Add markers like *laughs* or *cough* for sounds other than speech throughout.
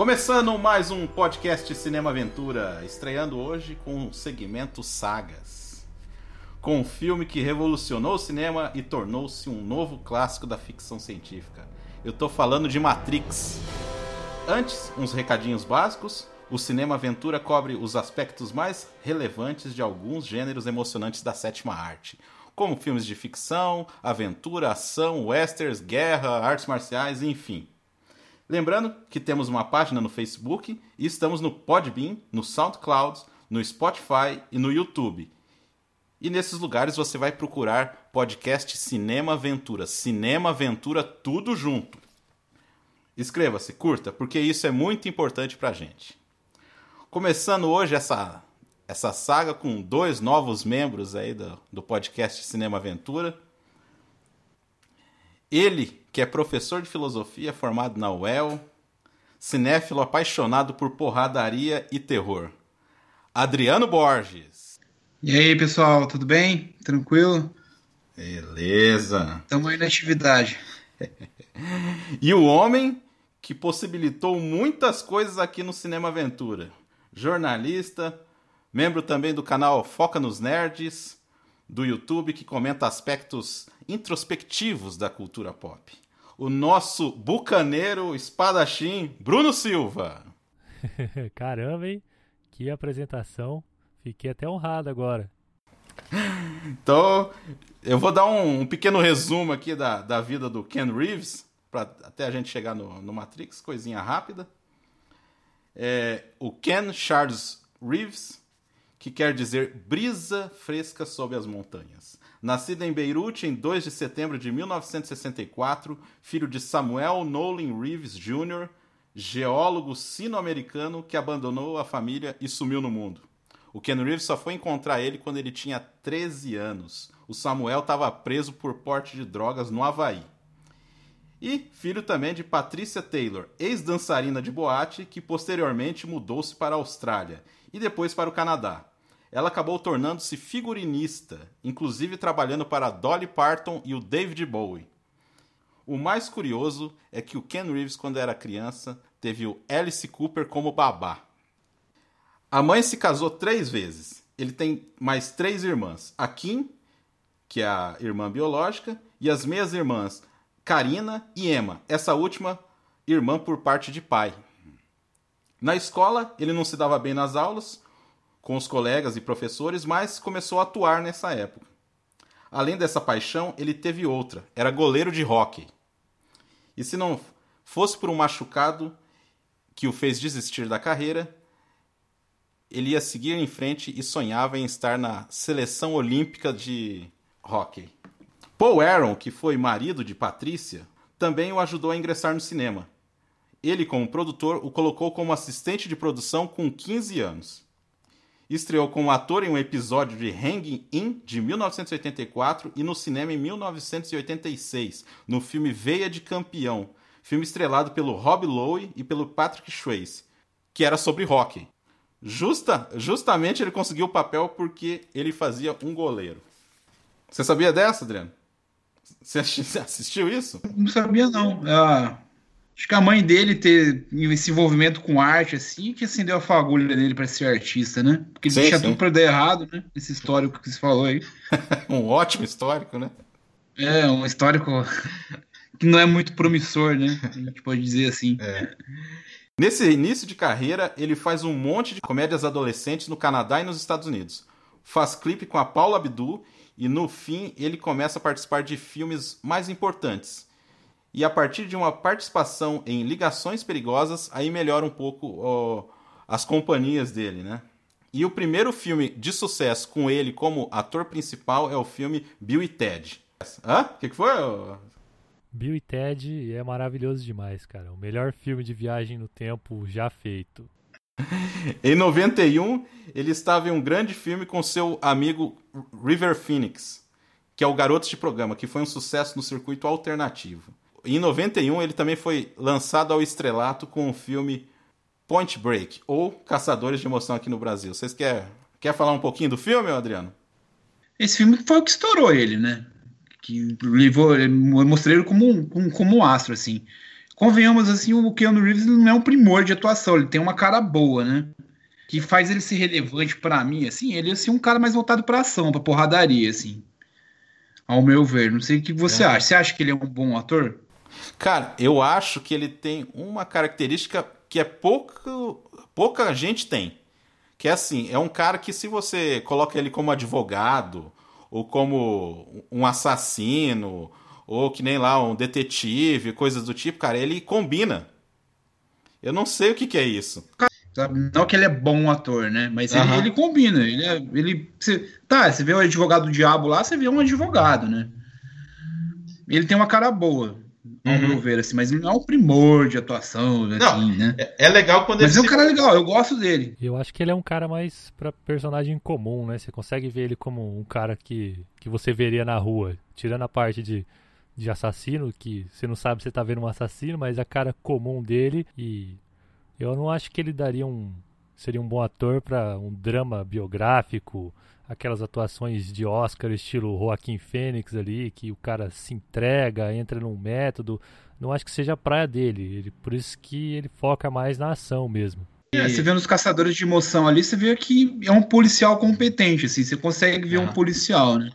Começando mais um podcast Cinema Aventura, estreando hoje com o segmento Sagas. Com um filme que revolucionou o cinema e tornou-se um novo clássico da ficção científica. Eu tô falando de Matrix. Antes, uns recadinhos básicos. O Cinema Aventura cobre os aspectos mais relevantes de alguns gêneros emocionantes da sétima arte, como filmes de ficção, aventura, ação, westerns, guerra, artes marciais, enfim. Lembrando que temos uma página no Facebook e estamos no Podbean, no SoundCloud, no Spotify e no YouTube. E nesses lugares você vai procurar podcast Cinema Aventura. Cinema Aventura tudo junto. Inscreva-se, curta, porque isso é muito importante pra gente. Começando hoje essa, essa saga com dois novos membros aí do, do podcast Cinema Aventura. Ele, que é professor de filosofia formado na UEL, cinéfilo apaixonado por porradaria e terror. Adriano Borges. E aí, pessoal, tudo bem? Tranquilo? Beleza. Estamos aí na atividade. *laughs* e o homem que possibilitou muitas coisas aqui no Cinema Aventura. Jornalista, membro também do canal Foca nos Nerds, do YouTube, que comenta aspectos introspectivos da cultura pop. O nosso bucaneiro espadachim, Bruno Silva. *laughs* Caramba, hein? Que apresentação. Fiquei até honrado agora. Então, eu vou dar um, um pequeno resumo aqui da, da vida do Ken Reeves, para até a gente chegar no, no Matrix, coisinha rápida. É, o Ken Charles Reeves, que quer dizer brisa fresca sob as montanhas. Nascido em Beirute em 2 de setembro de 1964, filho de Samuel Nolan Reeves Jr., geólogo sino-americano que abandonou a família e sumiu no mundo. O Ken Reeves só foi encontrar ele quando ele tinha 13 anos. O Samuel estava preso por porte de drogas no Havaí. E filho também de Patricia Taylor, ex-dançarina de boate que posteriormente mudou-se para a Austrália e depois para o Canadá. Ela acabou tornando-se figurinista, inclusive trabalhando para Dolly Parton e o David Bowie. O mais curioso é que o Ken Reeves, quando era criança, teve o Alice Cooper como babá. A mãe se casou três vezes. Ele tem mais três irmãs: a Kim, que é a irmã biológica, e as meias irmãs Karina e Emma, essa última irmã por parte de pai. Na escola, ele não se dava bem nas aulas, com os colegas e professores, mas começou a atuar nessa época. Além dessa paixão, ele teve outra: era goleiro de hóquei. E se não fosse por um machucado que o fez desistir da carreira, ele ia seguir em frente e sonhava em estar na seleção olímpica de hóquei. Paul Aaron, que foi marido de Patrícia, também o ajudou a ingressar no cinema. Ele, como produtor, o colocou como assistente de produção com 15 anos. Estreou como ator em um episódio de Hanging In de 1984 e no cinema em 1986, no filme Veia de Campeão, filme estrelado pelo Rob Lowe e pelo Patrick Swayze, que era sobre hockey. Justa, justamente ele conseguiu o papel porque ele fazia um goleiro. Você sabia dessa, Adriano? Você *laughs* assistiu isso? Não sabia, não. Ah, acho que a mãe dele ter esse envolvimento com arte, assim, que acendeu a fagulha dele para ser artista, né? Porque ele sim, tinha sim. tudo para dar errado, né? Esse histórico que você falou aí. *laughs* um ótimo histórico, né? É, um histórico *laughs* que não é muito promissor, né? A gente pode dizer assim. É. Nesse início de carreira, ele faz um monte de comédias adolescentes no Canadá e nos Estados Unidos. Faz clipe com a Paula Abdul e no fim ele começa a participar de filmes mais importantes. E a partir de uma participação em Ligações Perigosas, aí melhora um pouco ó, as companhias dele, né? E o primeiro filme de sucesso com ele como ator principal é o filme Bill e Ted. Hã? O que, que foi? Bill e Ted é maravilhoso demais, cara. O melhor filme de viagem no tempo já feito. *laughs* em 91, ele estava em um grande filme com seu amigo River Phoenix, que é o Garotos de Programa, que foi um sucesso no circuito alternativo. Em 91, ele também foi lançado ao estrelato com o filme Point Break, ou Caçadores de Emoção aqui no Brasil. Vocês querem quer falar um pouquinho do filme, Adriano? Esse filme foi o que estourou ele, né? Que levou, mostrei ele como um, como um astro, assim convenhamos assim, o Keanu Reeves não é um primor de atuação, ele tem uma cara boa, né? Que faz ele ser relevante para mim, assim, ele é assim, um cara mais voltado pra ação, pra porradaria, assim. Ao meu ver. Não sei o que você é. acha. Você acha que ele é um bom ator? Cara, eu acho que ele tem uma característica que é pouco, pouca gente tem. Que é assim, é um cara que se você coloca ele como advogado, ou como um assassino, ou que nem lá um detetive, coisas do tipo, cara, ele combina. Eu não sei o que, que é isso. Não que ele é bom ator, né? Mas ele, ele combina. Ele, é, ele você, tá, você vê o advogado do diabo lá, você vê um advogado, né? Ele tem uma cara boa, ao uhum. meu ver, assim, mas ele não é um primor de atuação, assim, não, né? É, é legal quando mas ele. Mas é um cara legal, eu gosto dele. Eu acho que ele é um cara mais pra personagem comum, né? Você consegue ver ele como um cara que, que você veria na rua, tirando a parte de de assassino, que você não sabe se você tá vendo um assassino, mas a cara comum dele e eu não acho que ele daria um seria um bom ator para um drama biográfico, aquelas atuações de Oscar estilo Joaquim Fênix ali, que o cara se entrega, entra num método. Não acho que seja a praia dele. Ele, por isso que ele foca mais na ação mesmo. É, você vê nos caçadores de emoção ali, você vê que é um policial competente, assim, você consegue ver ah. um policial, né?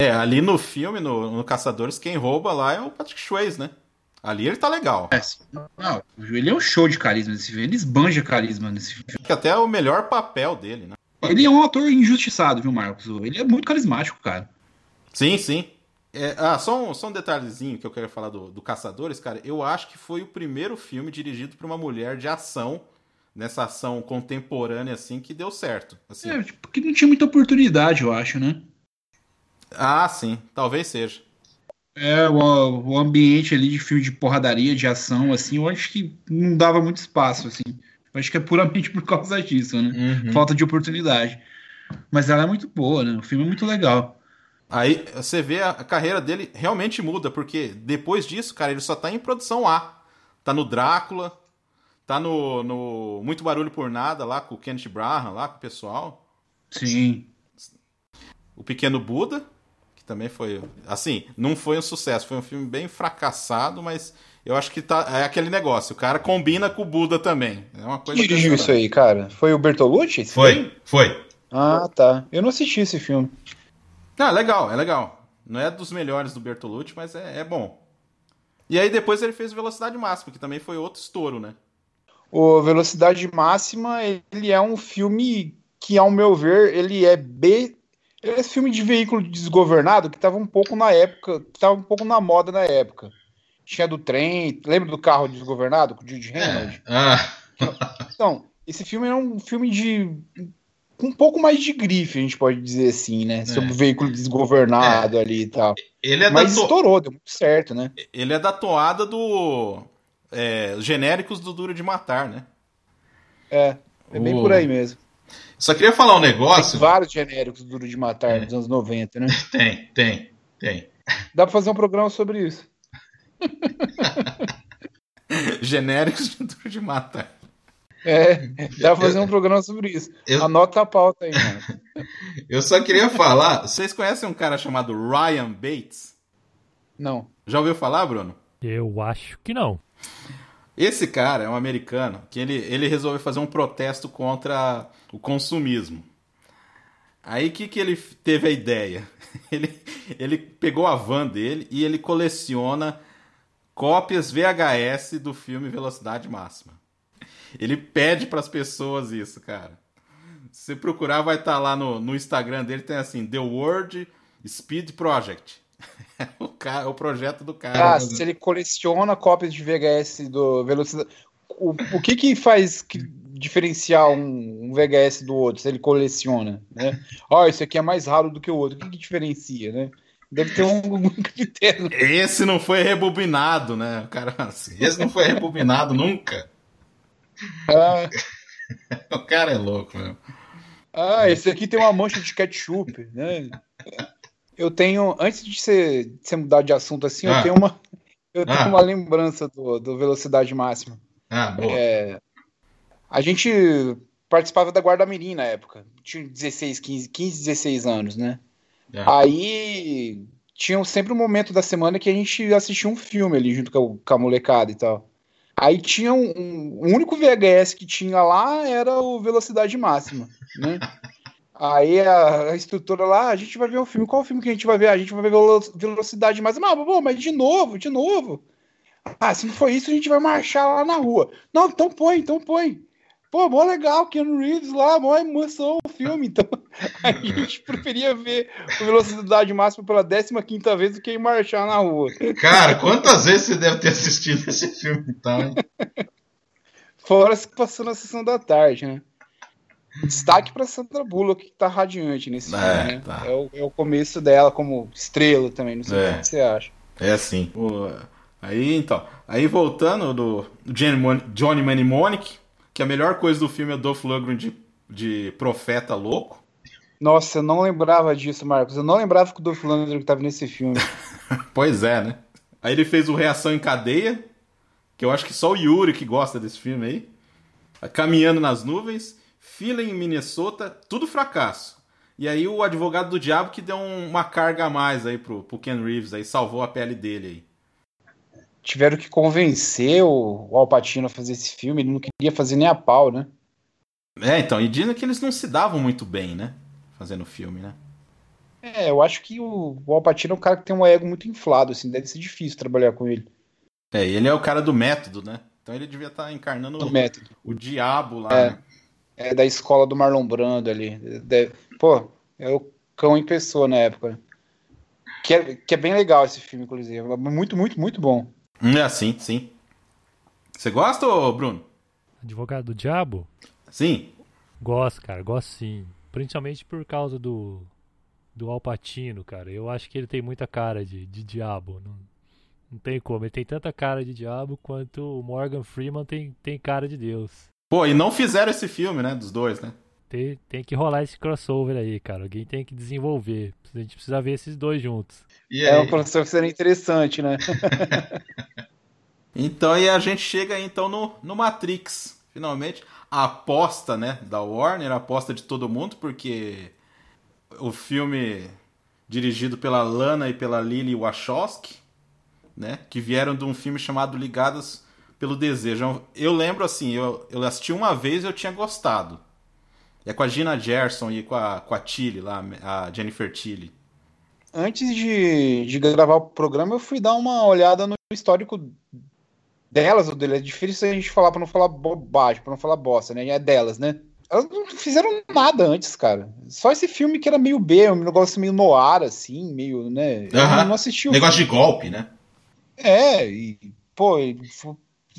É, ali no filme, no, no Caçadores, quem rouba lá é o Patrick Swayze, né? Ali ele tá legal. É, não, ele é um show de carisma nesse filme. Ele esbanja carisma nesse filme. Acho que até é o melhor papel dele, né? Ele é um ator injustiçado, viu, Marcos? Ele é muito carismático, cara. Sim, sim. É, ah, só um, só um detalhezinho que eu quero falar do, do Caçadores, cara. Eu acho que foi o primeiro filme dirigido por uma mulher de ação, nessa ação contemporânea, assim, que deu certo. Assim. É, porque não tinha muita oportunidade, eu acho, né? Ah, sim. Talvez seja. É, o, o ambiente ali de filme de porradaria, de ação, assim, eu acho que não dava muito espaço, assim. Acho que é puramente *laughs* por causa disso, né? Uhum. Falta de oportunidade. Mas ela é muito boa, né? O filme é muito legal. Aí você vê a carreira dele realmente muda, porque depois disso, cara, ele só tá em produção A. Tá no Drácula, tá no, no Muito Barulho por Nada, lá com o Kenneth Branagh, lá com o pessoal. Sim. O Pequeno Buda, também foi. Assim, não foi um sucesso, foi um filme bem fracassado, mas eu acho que tá, é aquele negócio. O cara combina com o Buda também. É uma coisa. Quem dirigiu isso aí, cara? Foi o Bertolucci? Foi, filme? foi. Ah, tá. Eu não assisti esse filme. Ah, legal, é legal. Não é dos melhores do Bertolucci, mas é, é bom. E aí depois ele fez Velocidade Máxima, que também foi outro estouro, né? O Velocidade Máxima, ele é um filme que, ao meu ver, ele é B esse filme de veículo desgovernado que estava um pouco na época, que tava um pouco na moda na época. Tinha do trem, lembra do carro desgovernado com o Jude Reynolds? É. Ah. Então, esse filme é um filme de um pouco mais de grife, a gente pode dizer assim, né? Sobre é. o veículo desgovernado é. ali e tal. Ele é Mas to... estourou, deu muito certo, né? Ele é da toada do é, genéricos do Duro de Matar, né? É, é bem por aí mesmo. Só queria falar um negócio. Tem vários genéricos Duro de Matar é. nos anos 90, né? *laughs* Tem, tem, tem. Dá pra fazer um programa sobre isso. *laughs* genéricos de Duro de Matar. É, dá pra fazer um programa sobre isso. Eu... Anota a pauta aí, mano. *laughs* Eu só queria falar. Vocês conhecem um cara chamado Ryan Bates? Não. Já ouviu falar, Bruno? Eu acho que não. Esse cara é um americano que ele, ele resolveu fazer um protesto contra o consumismo. Aí o que, que ele teve a ideia? *laughs* Ele, ele pegou a van dele e ele coleciona cópias VHS do filme Velocidade Máxima. Ele pede para as pessoas isso, cara. Se você procurar, vai estar tá lá no, no Instagram dele, tem assim, The World Speed Project. *laughs* o, cara, o projeto do cara. Ah, se ele coleciona cópias de VHS do Velocidade. O, o que que faz que diferenciar um, um, VHS do outro se ele coleciona, né? Ó, oh, esse aqui é mais raro do que o outro. O que, que diferencia, né? Deve ter um, um critério. *laughs* Esse não foi rebobinado, né? Cara, assim, esse não foi rebobinado nunca. Ah. *laughs* o cara é louco, meu. Ah, esse aqui tem uma mancha de ketchup, né? Eu tenho, antes de você, de você mudar de assunto assim, ah. eu tenho uma, eu tenho ah. uma lembrança do, do Velocidade Máxima. Ah, boa. É, a gente participava da Guarda Mirim na época. Tinha 16, 15, 15 16 anos, né? É. Aí tinha sempre um momento da semana que a gente assistia um filme ali junto com a, molecada e tal. Aí tinha um, um, o único VHS que tinha lá era o Velocidade Máxima, né? *laughs* Aí a, a, instrutora lá, a gente vai ver o filme. Qual o filme que a gente vai ver? A gente vai ver Velocidade Máxima. Ah, bom, mas de novo, de novo. Ah, se não for isso, a gente vai marchar lá na rua. Não, então põe, então põe. Pô, mó legal, Keanu Reeves lá, mó emoção o filme. Então, *laughs* a gente preferia ver o Velocidade Máxima pela 15 vez do que ir marchar na rua. Cara, quantas vezes você deve ter assistido esse filme então? Fora que passou na sessão da tarde, né? Destaque para Sandra Bullock, que tá radiante nesse é, filme, né? Tá. É, o, é, o, começo dela como estrela também, não sei é. o que você acha. É assim. O, aí, então, aí voltando do Johnny, Johnny Mnemonic, que a melhor coisa do filme é o Dolph Lundgren de, de profeta louco. Nossa, eu não lembrava disso, Marcos. Eu não lembrava que o Dolph Lundgren estava nesse filme. *laughs* pois é, né? Aí ele fez o Reação em Cadeia, que eu acho que só o Yuri que gosta desse filme aí. Caminhando nas Nuvens, Fila em Minnesota, tudo fracasso. E aí o advogado do diabo que deu uma carga a mais aí pro, pro Ken Reeves, aí salvou a pele dele aí tiveram que convencer o, o Alpatino a fazer esse filme, ele não queria fazer nem a pau, né? É, então, e dizem que eles não se davam muito bem, né? Fazendo filme, né? É, eu acho que o, o Alpatino é um cara que tem um ego muito inflado, assim, deve ser difícil trabalhar com ele. É, ele é o cara do método, né? Então ele devia estar tá encarnando o, método. o diabo lá. É, né? é da escola do Marlon Brando ali. Deve, pô, é o cão em pessoa na época. Que é, que é bem legal esse filme, inclusive. Muito, muito, muito bom. É, sim, sim. Você gosta, Bruno? Advogado do Diabo? Sim. Gosto, cara, gosto sim. Principalmente por causa do do Alpatino, cara. Eu acho que ele tem muita cara de, de diabo. Não, não tem como. Ele tem tanta cara de diabo quanto o Morgan Freeman tem, tem cara de Deus. Pô, e não fizeram esse filme, né? Dos dois, né? Tem, tem que rolar esse crossover aí, cara. Alguém tem que desenvolver. A gente precisa ver esses dois juntos. é um crossover seria interessante, né? *laughs* então, e a gente chega aí, então no, no Matrix, finalmente. A aposta, né, da Warner, a aposta de todo mundo, porque o filme dirigido pela Lana e pela Lily Wachowski, né, que vieram de um filme chamado Ligadas pelo Desejo. Eu lembro assim, eu, eu assisti uma vez e eu tinha gostado. É com a Gina Gerson e com a, com a Tilly lá, a Jennifer Tilly. Antes de, de gravar o programa, eu fui dar uma olhada no histórico delas, ou dele. É difícil a gente falar pra não falar bobagem, pra não falar bosta, né? É delas, né? Elas não fizeram nada antes, cara. Só esse filme que era meio B, um negócio meio noir, assim, meio, né? Eu uhum. não assisti o Negócio filme. de golpe, né? É, e, pô,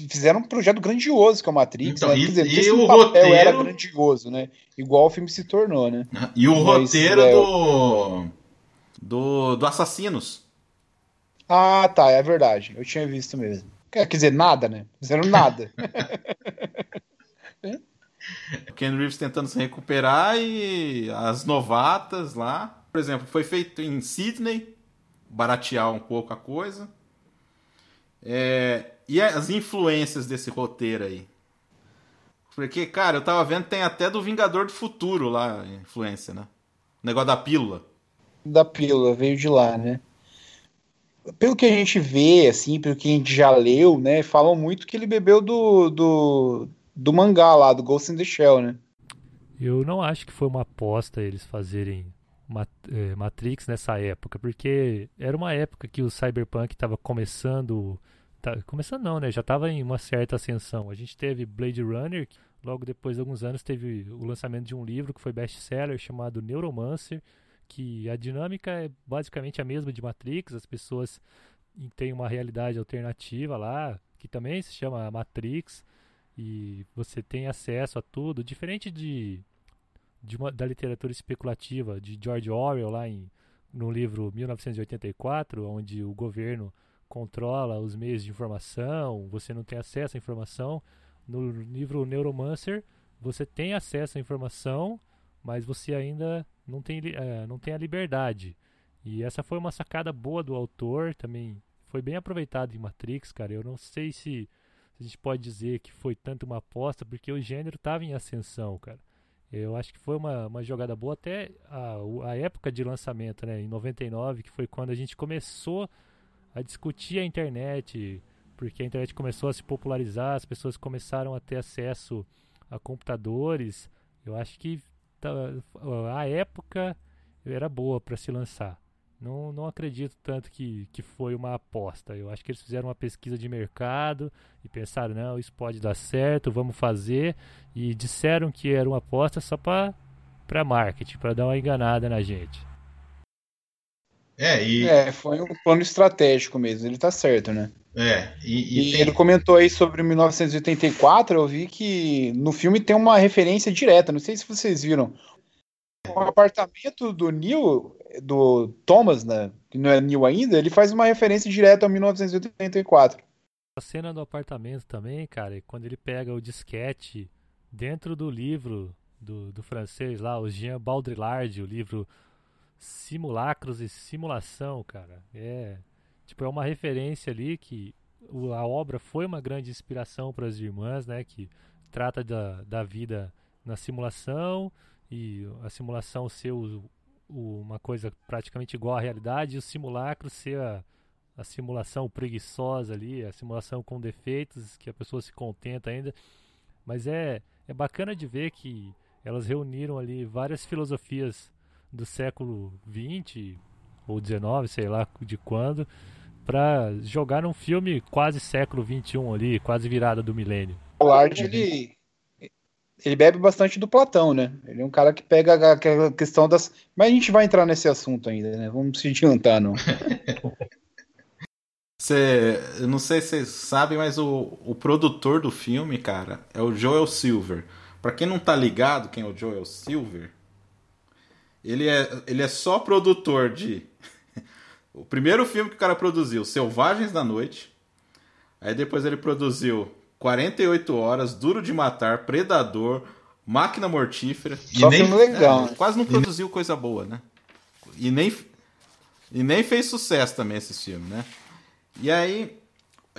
fizeram um projeto grandioso que é o Matrix, então, né? E, dizer, e o, roteiro era grandioso, né? Igual o filme se tornou, né? E o Mas, roteiro é... do... do do Assassinos. Ah, tá, é verdade. Eu tinha visto mesmo. Quer dizer, nada, né? Fizeram nada. O *laughs* Ken Reeves tentando se recuperar e as novatas lá. Por exemplo, foi feito em Sydney, baratear um pouco a coisa. É, e as influências desse roteiro aí? Porque, cara, eu tava vendo, tem até do Vingador do Futuro lá, influência, né? O negócio da pílula. Da pílula, veio de lá, né? Pelo que a gente vê, assim, pelo que a gente já leu, né? Falam muito que ele bebeu do, do, do mangá lá, do Ghost in the Shell, né? Eu não acho que foi uma aposta eles fazerem é, Matrix nessa época, porque era uma época que o Cyberpunk estava começando. Tá, começando não, né? Já estava em uma certa ascensão. A gente teve Blade Runner, logo depois de alguns anos teve o lançamento de um livro que foi best-seller chamado Neuromancer, que a dinâmica é basicamente a mesma de Matrix, as pessoas têm uma realidade alternativa lá, que também se chama Matrix, e você tem acesso a tudo, diferente de de uma, da literatura especulativa de George Orwell lá em, no livro 1984, onde o governo controla os meios de informação, você não tem acesso à informação. No livro Neuromancer, você tem acesso à informação, mas você ainda não tem, é, não tem a liberdade. E essa foi uma sacada boa do autor, também foi bem aproveitado em Matrix, cara. Eu não sei se, se a gente pode dizer que foi tanto uma aposta, porque o gênero estava em ascensão, cara. Eu acho que foi uma, uma jogada boa até a, a época de lançamento, né, em 99, que foi quando a gente começou a discutir a internet, porque a internet começou a se popularizar, as pessoas começaram a ter acesso a computadores. Eu acho que tá, a época era boa para se lançar. Não, não acredito tanto que, que foi uma aposta. Eu acho que eles fizeram uma pesquisa de mercado e pensaram, não, isso pode dar certo, vamos fazer. E disseram que era uma aposta só para marketing, para dar uma enganada na gente. É, e... é, foi um plano estratégico mesmo, ele tá certo, né? É, e, e, e tem... ele comentou aí sobre 1984, eu vi que no filme tem uma referência direta, não sei se vocês viram. O apartamento do Neil, do Thomas, né, que não é Neil ainda, ele faz uma referência direta a 1984. A cena do apartamento também, cara, quando ele pega o disquete dentro do livro do, do francês lá, o Jean Baudrillard, o livro Simulacros e Simulação, cara. É, tipo, é uma referência ali que a obra foi uma grande inspiração para as irmãs, né, que trata da, da vida na simulação e a simulação ser o, o, uma coisa praticamente igual à realidade e o simulacro ser a, a simulação preguiçosa ali, a simulação com defeitos que a pessoa se contenta ainda. Mas é, é bacana de ver que elas reuniram ali várias filosofias do século 20 ou 19, sei lá de quando, para jogar num filme quase século 21 ali, quase virada do milênio. O Lard, ele ele bebe bastante do Platão, né? Ele é um cara que pega aquela questão das. Mas a gente vai entrar nesse assunto ainda, né? Vamos se adiantar, não. *laughs* Você, eu não sei se vocês sabem, mas o, o produtor do filme, cara, é o Joel Silver. Para quem não tá ligado quem é o Joel Silver, ele é, ele é só produtor de. *laughs* o primeiro filme que o cara produziu, Selvagens da Noite. Aí depois ele produziu 48 Horas, Duro de Matar, Predador, Máquina Mortífera. Só e nem, filme legal. É, quase não produziu coisa boa, né? E nem, e nem fez sucesso também esse filme, né? E aí,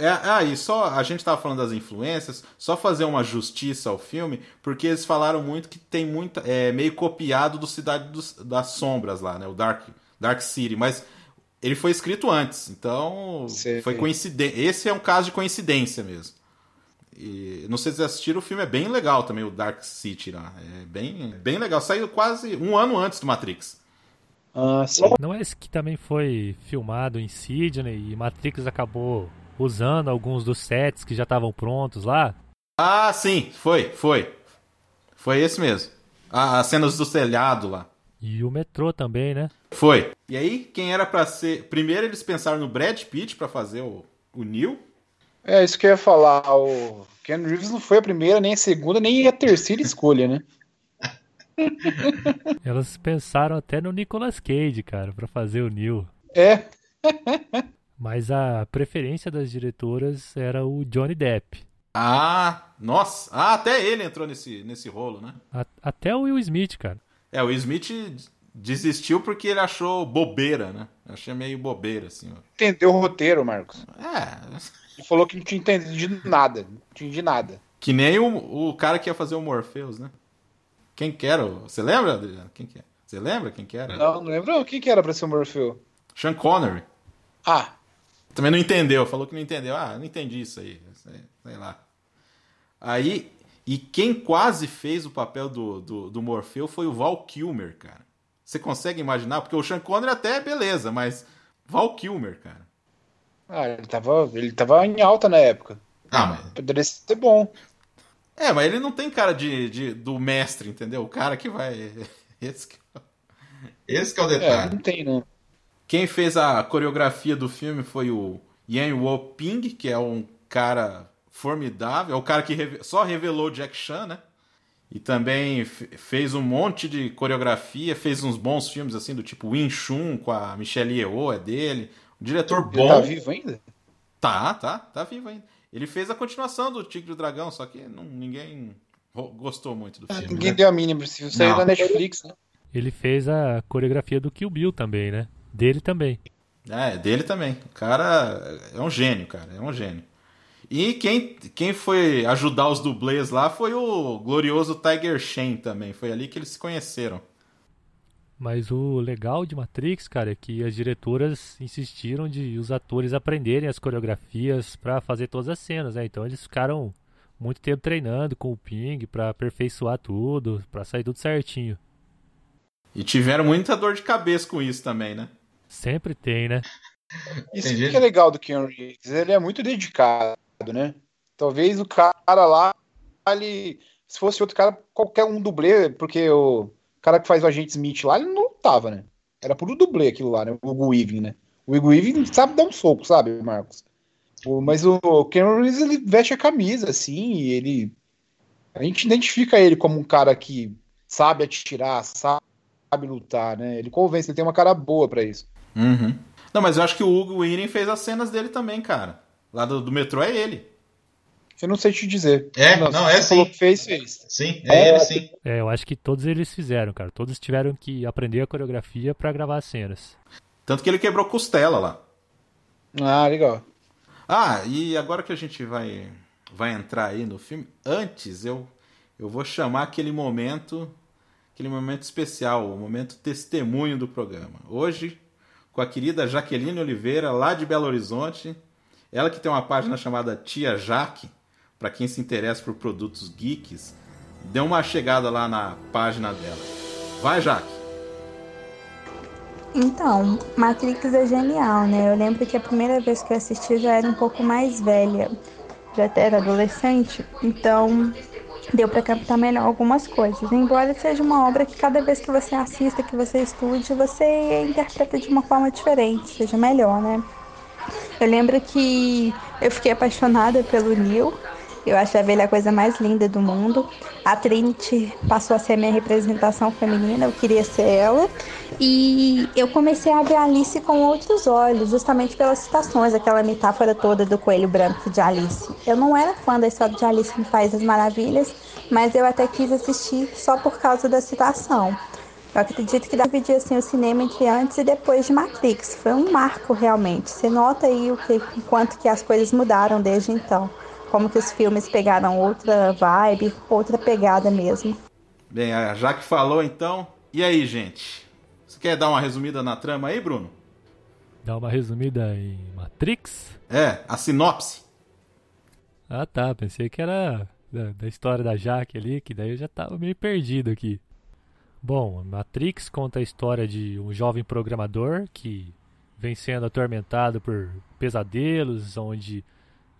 é, aí, ah, só a gente tava falando das influências, só fazer uma justiça ao filme, porque eles falaram muito que tem muita. É meio copiado do Cidade dos, das Sombras lá, né? O Dark, Dark City, mas ele foi escrito antes, então Sei, foi coincidência. Esse é um caso de coincidência mesmo. E não sei se vocês assistiram, o filme é bem legal também, o Dark City lá. É bem, bem legal. Saiu quase um ano antes do Matrix. Ah, não é esse que também foi filmado em Sydney e Matrix acabou usando alguns dos sets que já estavam prontos lá? Ah, sim, foi, foi. Foi esse mesmo. Ah, as cenas do telhado lá. E o metrô também, né? Foi. E aí, quem era para ser. Primeiro eles pensaram no Brad Pitt para fazer o, o Neil. É, isso que eu ia falar. O Ken Reeves não foi a primeira, nem a segunda, nem a terceira escolha, né? *laughs* Elas pensaram até no Nicolas Cage, cara, para fazer o Neil. É. Mas a preferência das diretoras era o Johnny Depp. Ah, nossa. Ah, até ele entrou nesse, nesse rolo, né? A, até o Will Smith, cara. É, o Will Smith desistiu porque ele achou bobeira, né? achei meio bobeira, assim. Entendeu o roteiro, Marcos. É. Ele falou que não tinha entendido nada. Não tinha de nada. Que nem o, o cara que ia fazer o Morpheus, né? Quem que era? Você lembra, Adriano? Quem que é? Você lembra quem que era? Não, não lembro. Quem que era pra ser o Morpheus? Sean Connery. Ah, também não entendeu, falou que não entendeu. Ah, não entendi isso aí. Sei lá. Aí, e quem quase fez o papel do, do, do Morfeu foi o Val Kilmer, cara. Você consegue imaginar? Porque o Sean Connery até é beleza, mas Val Kilmer, cara. Ah, ele tava, ele tava em alta na época. Ah, mas... Poderia ser bom. É, mas ele não tem cara de, de do mestre, entendeu? O cara que vai. Esse que, é esse que é o detalhe. É, não tem, não. Quem fez a coreografia do filme foi o Yan Wo-ping, que é um cara formidável, é o cara que só revelou Jack Chan, né? E também fez um monte de coreografia, fez uns bons filmes assim do tipo Wing Chun com a Michelle Yeoh, é dele. Um diretor Ele bom. tá vivo ainda? Tá, tá, tá vivo ainda. Ele fez a continuação do Tigre e o Dragão, só que não, ninguém gostou muito do ah, filme. Ninguém né? deu a mínima, saiu da Netflix, né? Ele fez a coreografia do Kill Bill também, né? Dele também. É, dele também. O cara é um gênio, cara. É um gênio. E quem, quem foi ajudar os dublês lá foi o glorioso Tiger Shen também. Foi ali que eles se conheceram. Mas o legal de Matrix, cara, é que as diretoras insistiram de os atores aprenderem as coreografias para fazer todas as cenas, né? Então eles ficaram muito tempo treinando com o Ping para aperfeiçoar tudo, para sair tudo certinho. E tiveram muita dor de cabeça com isso também, né? Sempre tem, né? Isso Entendi. que é legal do Ken Reeves, ele é muito dedicado, né? Talvez o cara lá, ele, se fosse outro cara, qualquer um dublê, porque o cara que faz o agente Smith lá, ele não tava, né? Era puro dublê aquilo lá, né? O Hugo Weaving, né? O Hugo Weaving sabe dar um soco, sabe, Marcos? O, mas o Cameron Reeves, ele veste a camisa, assim, e ele... A gente identifica ele como um cara que sabe atirar, sabe lutar, né? Ele convence, ele tem uma cara boa para isso. Uhum. Não, mas eu acho que o Hugo Weaving fez as cenas dele também, cara. Lá do, do metrô é ele. Eu não sei te dizer. É, não, não é sim. fez, fez. Sim, é, é ele sim. É, eu acho que todos eles fizeram, cara. Todos tiveram que aprender a coreografia para gravar as cenas. Tanto que ele quebrou costela lá. Ah, legal. Ah, e agora que a gente vai vai entrar aí no filme, antes eu eu vou chamar aquele momento, aquele momento especial, o momento testemunho do programa. Hoje com a querida Jaqueline Oliveira, lá de Belo Horizonte. Ela que tem uma página chamada Tia Jaque, para quem se interessa por produtos geeks, dê uma chegada lá na página dela. Vai, Jaque! Então, Matrix é genial, né? Eu lembro que a primeira vez que eu assisti já era um pouco mais velha, já era adolescente, então deu para captar melhor algumas coisas. Embora seja uma obra que cada vez que você assista, que você estude, você interpreta de uma forma diferente, seja melhor, né? Eu lembro que eu fiquei apaixonada pelo Neil, eu achava ele a coisa mais linda do mundo. A Trinity passou a ser minha representação feminina, eu queria ser ela. E eu comecei a ver Alice com outros olhos, justamente pelas citações, aquela metáfora toda do coelho branco de Alice. Eu não era fã da história de Alice no País das Maravilhas, mas eu até quis assistir só por causa da citação. Eu acredito que dividir assim, o cinema entre antes e depois de Matrix. Foi um marco realmente. Você nota aí o que, quanto que as coisas mudaram desde então como que os filmes pegaram outra vibe, outra pegada mesmo. Bem, já que falou então, e aí, gente? Você quer dar uma resumida na trama aí, Bruno? Dar uma resumida em Matrix? É, a sinopse. Ah tá, pensei que era da, da história da Jaque ali, que daí eu já tava meio perdido aqui. Bom, Matrix conta a história de um jovem programador que vem sendo atormentado por pesadelos, onde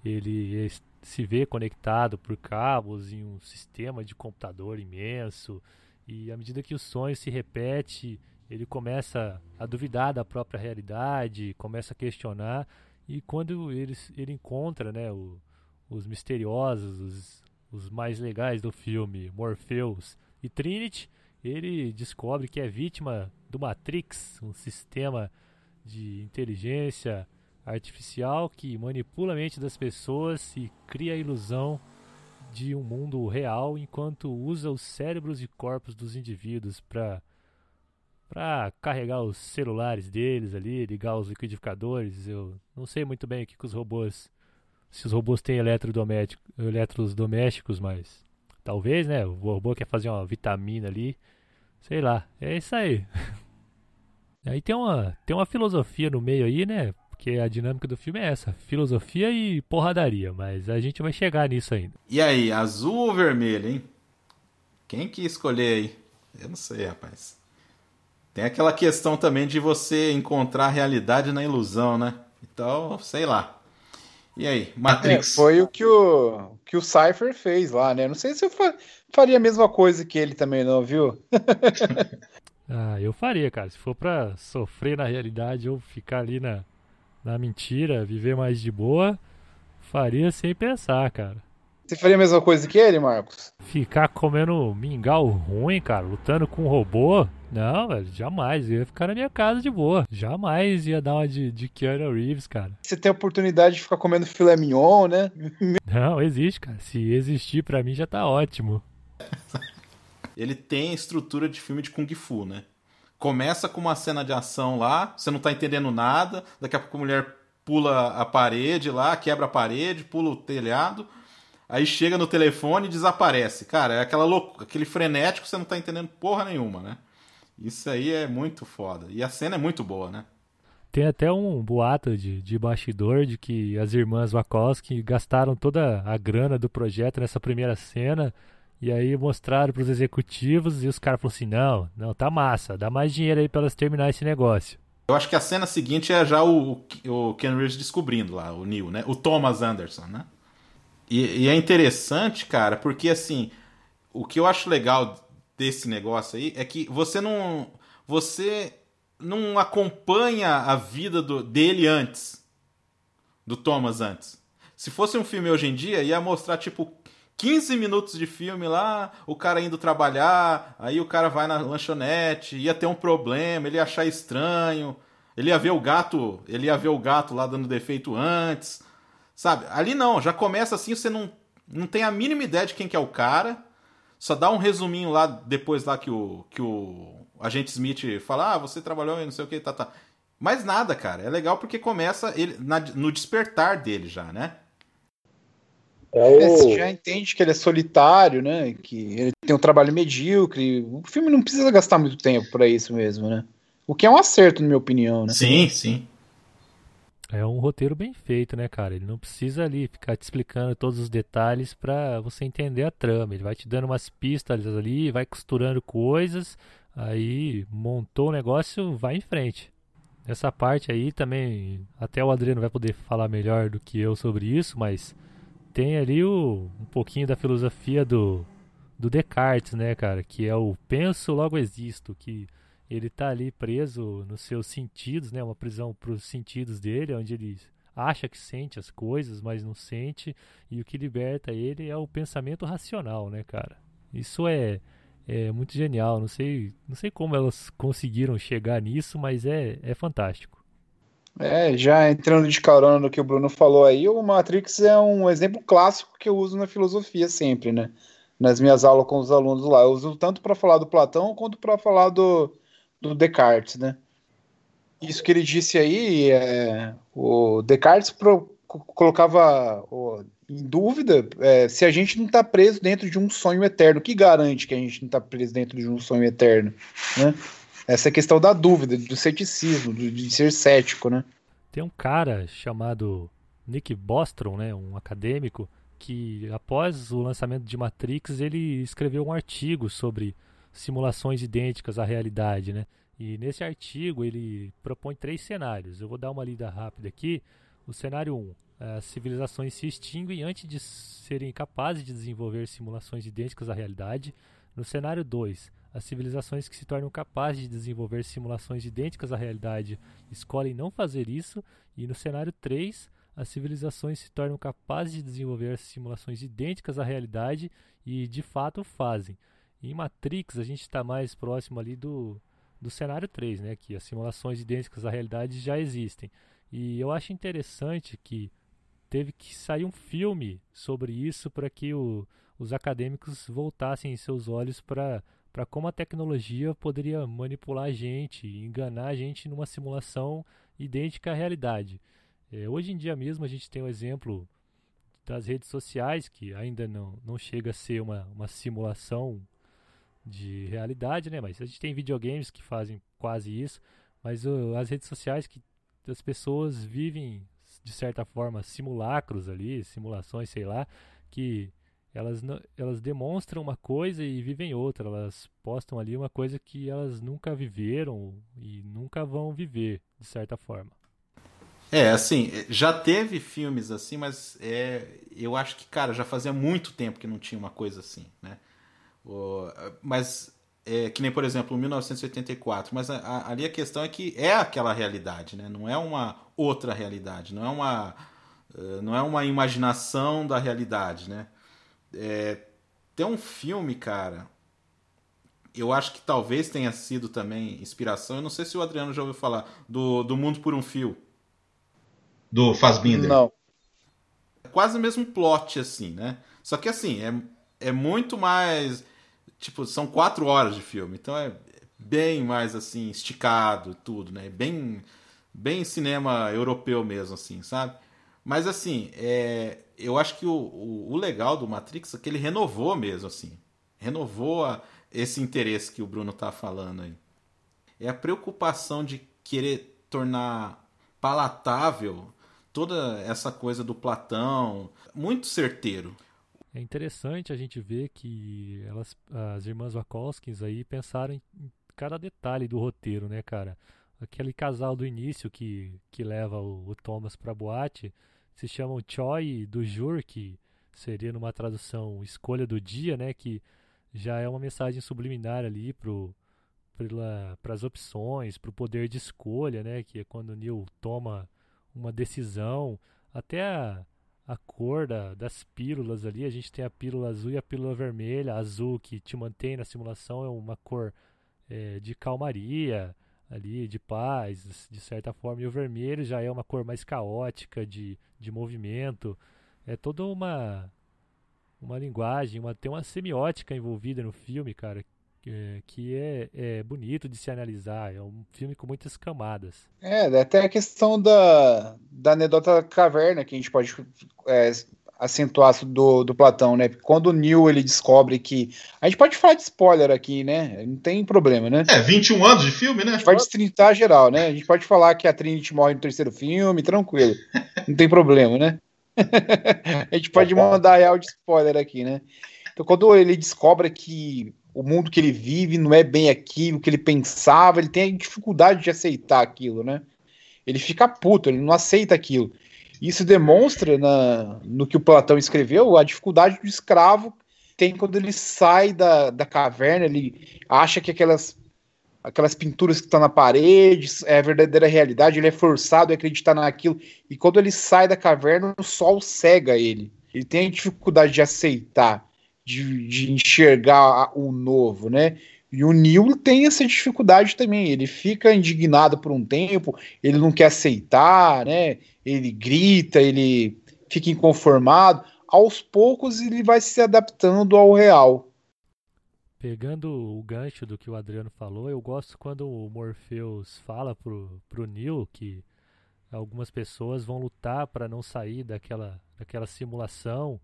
ele se vê conectado por cabos em um sistema de computador imenso e à medida que o sonho se repete, ele começa a duvidar da própria realidade, começa a questionar e quando ele, ele encontra né, o, os misteriosos, os, os mais legais do filme, Morpheus e Trinity, ele descobre que é vítima do Matrix, um sistema de inteligência artificial que manipula a mente das pessoas e cria a ilusão de um mundo real enquanto usa os cérebros e corpos dos indivíduos para para carregar os celulares deles ali, ligar os liquidificadores. Eu não sei muito bem o que, que os robôs se os robôs têm eletros domésticos, mas talvez, né? O robô quer fazer uma vitamina ali, sei lá. É isso aí. *laughs* Aí tem uma, tem uma filosofia no meio aí, né? porque a dinâmica do filme é essa: filosofia e porradaria. Mas a gente vai chegar nisso ainda. E aí, azul ou vermelho, hein? Quem que escolher aí? Eu não sei, rapaz. Tem aquela questão também de você encontrar a realidade na ilusão, né? Então, sei lá. E aí, Matrix? É, foi o que o que o Cypher fez lá, né? Não sei se eu faria a mesma coisa que ele também, não, viu? *laughs* ah, eu faria, cara. Se for pra sofrer na realidade ou ficar ali na, na mentira, viver mais de boa, faria sem pensar, cara. Você faria a mesma coisa que ele, Marcos? Ficar comendo mingau ruim, cara, lutando com um robô? Não, velho, jamais. Eu ia ficar na minha casa de boa. Jamais ia dar uma de, de Keanu Reeves, cara. Você tem a oportunidade de ficar comendo filé mignon, né? *laughs* Não, existe, cara. Se existir, para mim já tá ótimo. Ele tem estrutura de filme de Kung Fu, né? começa com uma cena de ação lá, você não tá entendendo nada, daqui a pouco a mulher pula a parede lá, quebra a parede, pula o telhado, aí chega no telefone e desaparece. Cara, é aquela louco, aquele frenético, você não tá entendendo porra nenhuma, né? Isso aí é muito foda. E a cena é muito boa, né? Tem até um boato de, de bastidor de que as irmãs Wachowski gastaram toda a grana do projeto nessa primeira cena e aí mostraram para os executivos e os caras falaram assim: não, não, tá massa, dá mais dinheiro aí para elas terminar esse negócio. Eu acho que a cena seguinte é já o, o Ken Reeves descobrindo lá, o Neil, né? O Thomas Anderson, né? E, e é interessante, cara, porque assim, o que eu acho legal desse negócio aí é que você não. Você não acompanha a vida do, dele antes. Do Thomas antes. Se fosse um filme hoje em dia, ia mostrar, tipo, 15 minutos de filme lá, o cara indo trabalhar, aí o cara vai na lanchonete, ia ter um problema, ele ia achar estranho, ele ia ver o gato, ele ia ver o gato lá dando defeito antes, sabe? Ali não, já começa assim, você não, não tem a mínima ideia de quem que é o cara, só dá um resuminho lá depois lá que o, que o agente Smith fala, ah, você trabalhou e não sei o que, tá, tá. Mas nada, cara. É legal porque começa ele na, no despertar dele já, né? É o... Você já entende que ele é solitário, né? Que ele tem um trabalho medíocre. O filme não precisa gastar muito tempo para isso mesmo, né? O que é um acerto, na minha opinião, né? Sim, sim. É um roteiro bem feito, né, cara? Ele não precisa ali ficar te explicando todos os detalhes para você entender a trama. Ele vai te dando umas pistas ali, vai costurando coisas, aí montou o negócio, vai em frente. Essa parte aí também, até o Adriano vai poder falar melhor do que eu sobre isso, mas tem ali o, um pouquinho da filosofia do, do Descartes, né, cara? Que é o penso, logo existo, que ele tá ali preso nos seus sentidos, né? Uma prisão para os sentidos dele, onde ele acha que sente as coisas, mas não sente, e o que liberta ele é o pensamento racional, né, cara? Isso é, é muito genial. Não sei, não sei como elas conseguiram chegar nisso, mas é, é fantástico. É, já entrando de carona no que o Bruno falou aí, o Matrix é um exemplo clássico que eu uso na filosofia sempre, né? Nas minhas aulas com os alunos lá. Eu uso tanto para falar do Platão quanto para falar do, do Descartes, né? Isso que ele disse aí, é, o Descartes pro, colocava o, em dúvida é, se a gente não está preso dentro de um sonho eterno. O que garante que a gente não está preso dentro de um sonho eterno? Né? Essa questão da dúvida, do ceticismo, de, de ser cético, né? Tem um cara chamado Nick Bostrom, né, um acadêmico, que após o lançamento de Matrix ele escreveu um artigo sobre simulações idênticas à realidade, né? E nesse artigo ele propõe três cenários. Eu vou dar uma lida rápida aqui. O cenário 1, um, as civilizações se extinguem antes de serem capazes de desenvolver simulações idênticas à realidade. No cenário 2, as civilizações que se tornam capazes de desenvolver simulações idênticas à realidade escolhem não fazer isso. E no cenário 3, as civilizações se tornam capazes de desenvolver simulações idênticas à realidade e de fato fazem. Em Matrix, a gente está mais próximo ali do, do cenário 3, né? Que as simulações idênticas à realidade já existem. E eu acho interessante que teve que sair um filme sobre isso para que o, os acadêmicos voltassem seus olhos para para como a tecnologia poderia manipular a gente, enganar a gente numa simulação idêntica à realidade. É, hoje em dia mesmo a gente tem o um exemplo das redes sociais, que ainda não, não chega a ser uma, uma simulação de realidade, né? Mas a gente tem videogames que fazem quase isso, mas uh, as redes sociais que as pessoas vivem de certa forma simulacros ali, simulações, sei lá, que elas elas demonstram uma coisa e vivem outra, elas postam ali uma coisa que elas nunca viveram e nunca vão viver, de certa forma. É, assim, já teve filmes assim, mas é, eu acho que, cara, já fazia muito tempo que não tinha uma coisa assim, né? Mas, é, que nem, por exemplo, 1984. Mas a, a, ali a questão é que é aquela realidade, né? Não é uma outra realidade. Não é uma, uh, não é uma imaginação da realidade, né? É, tem um filme, cara. Eu acho que talvez tenha sido também inspiração. Eu não sei se o Adriano já ouviu falar. Do, do Mundo por um Fio. Do Fassbinder. Não. É quase o mesmo plot, assim, né? Só que assim, é, é muito mais tipo, são quatro horas de filme, então é bem mais assim, esticado, tudo, né? Bem, bem cinema europeu mesmo, assim, sabe? Mas assim, é, eu acho que o, o, o, legal do Matrix é que ele renovou mesmo, assim. Renovou a, esse interesse que o Bruno tá falando aí. é a preocupação de querer tornar palatável toda essa coisa do Platão, muito certeiro. É interessante a gente ver que elas, as irmãs Wachowskis aí pensaram em cada detalhe do roteiro, né, cara? Aquele casal do início que, que leva o, o Thomas pra boate se chamam Choi do Jur, que seria numa tradução escolha do dia, né? Que já é uma mensagem subliminar ali pro, para as opções, para o poder de escolha, né? Que é quando o Neil toma uma decisão, até a, a cor da, das pílulas ali, a gente tem a pílula azul e a pílula vermelha, a azul que te mantém na simulação é uma cor é, de calmaria ali, de paz, de certa forma, e o vermelho já é uma cor mais caótica, de, de movimento, é toda uma uma linguagem, uma, tem uma semiótica envolvida no filme, cara, é, que é, é, bonito de se analisar. É um filme com muitas camadas. É, até a questão da, da anedota da caverna que a gente pode é, acentuar do, do Platão, né? Quando o Neil ele descobre que. A gente pode falar de spoiler aqui, né? Não tem problema, né? É, 21 anos de filme, né? A gente pode destrinitar geral, né? A gente pode falar que a Trinity morre no terceiro filme, tranquilo. Não tem problema, né? *laughs* a gente pode mandar real de spoiler aqui, né? Então, quando ele descobre que o mundo que ele vive não é bem aquilo que ele pensava, ele tem dificuldade de aceitar aquilo, né? Ele fica puto, ele não aceita aquilo. Isso demonstra na, no que o Platão escreveu a dificuldade do escravo tem quando ele sai da, da caverna, ele acha que aquelas, aquelas pinturas que estão na parede é a verdadeira realidade, ele é forçado a acreditar naquilo, e quando ele sai da caverna, o sol cega ele. Ele tem dificuldade de aceitar de, de enxergar o novo, né? E o Neil tem essa dificuldade também. Ele fica indignado por um tempo, ele não quer aceitar, né? Ele grita, ele fica inconformado. Aos poucos ele vai se adaptando ao real. Pegando o gancho do que o Adriano falou, eu gosto quando o Morpheus fala pro, pro Neil que algumas pessoas vão lutar para não sair daquela, daquela simulação.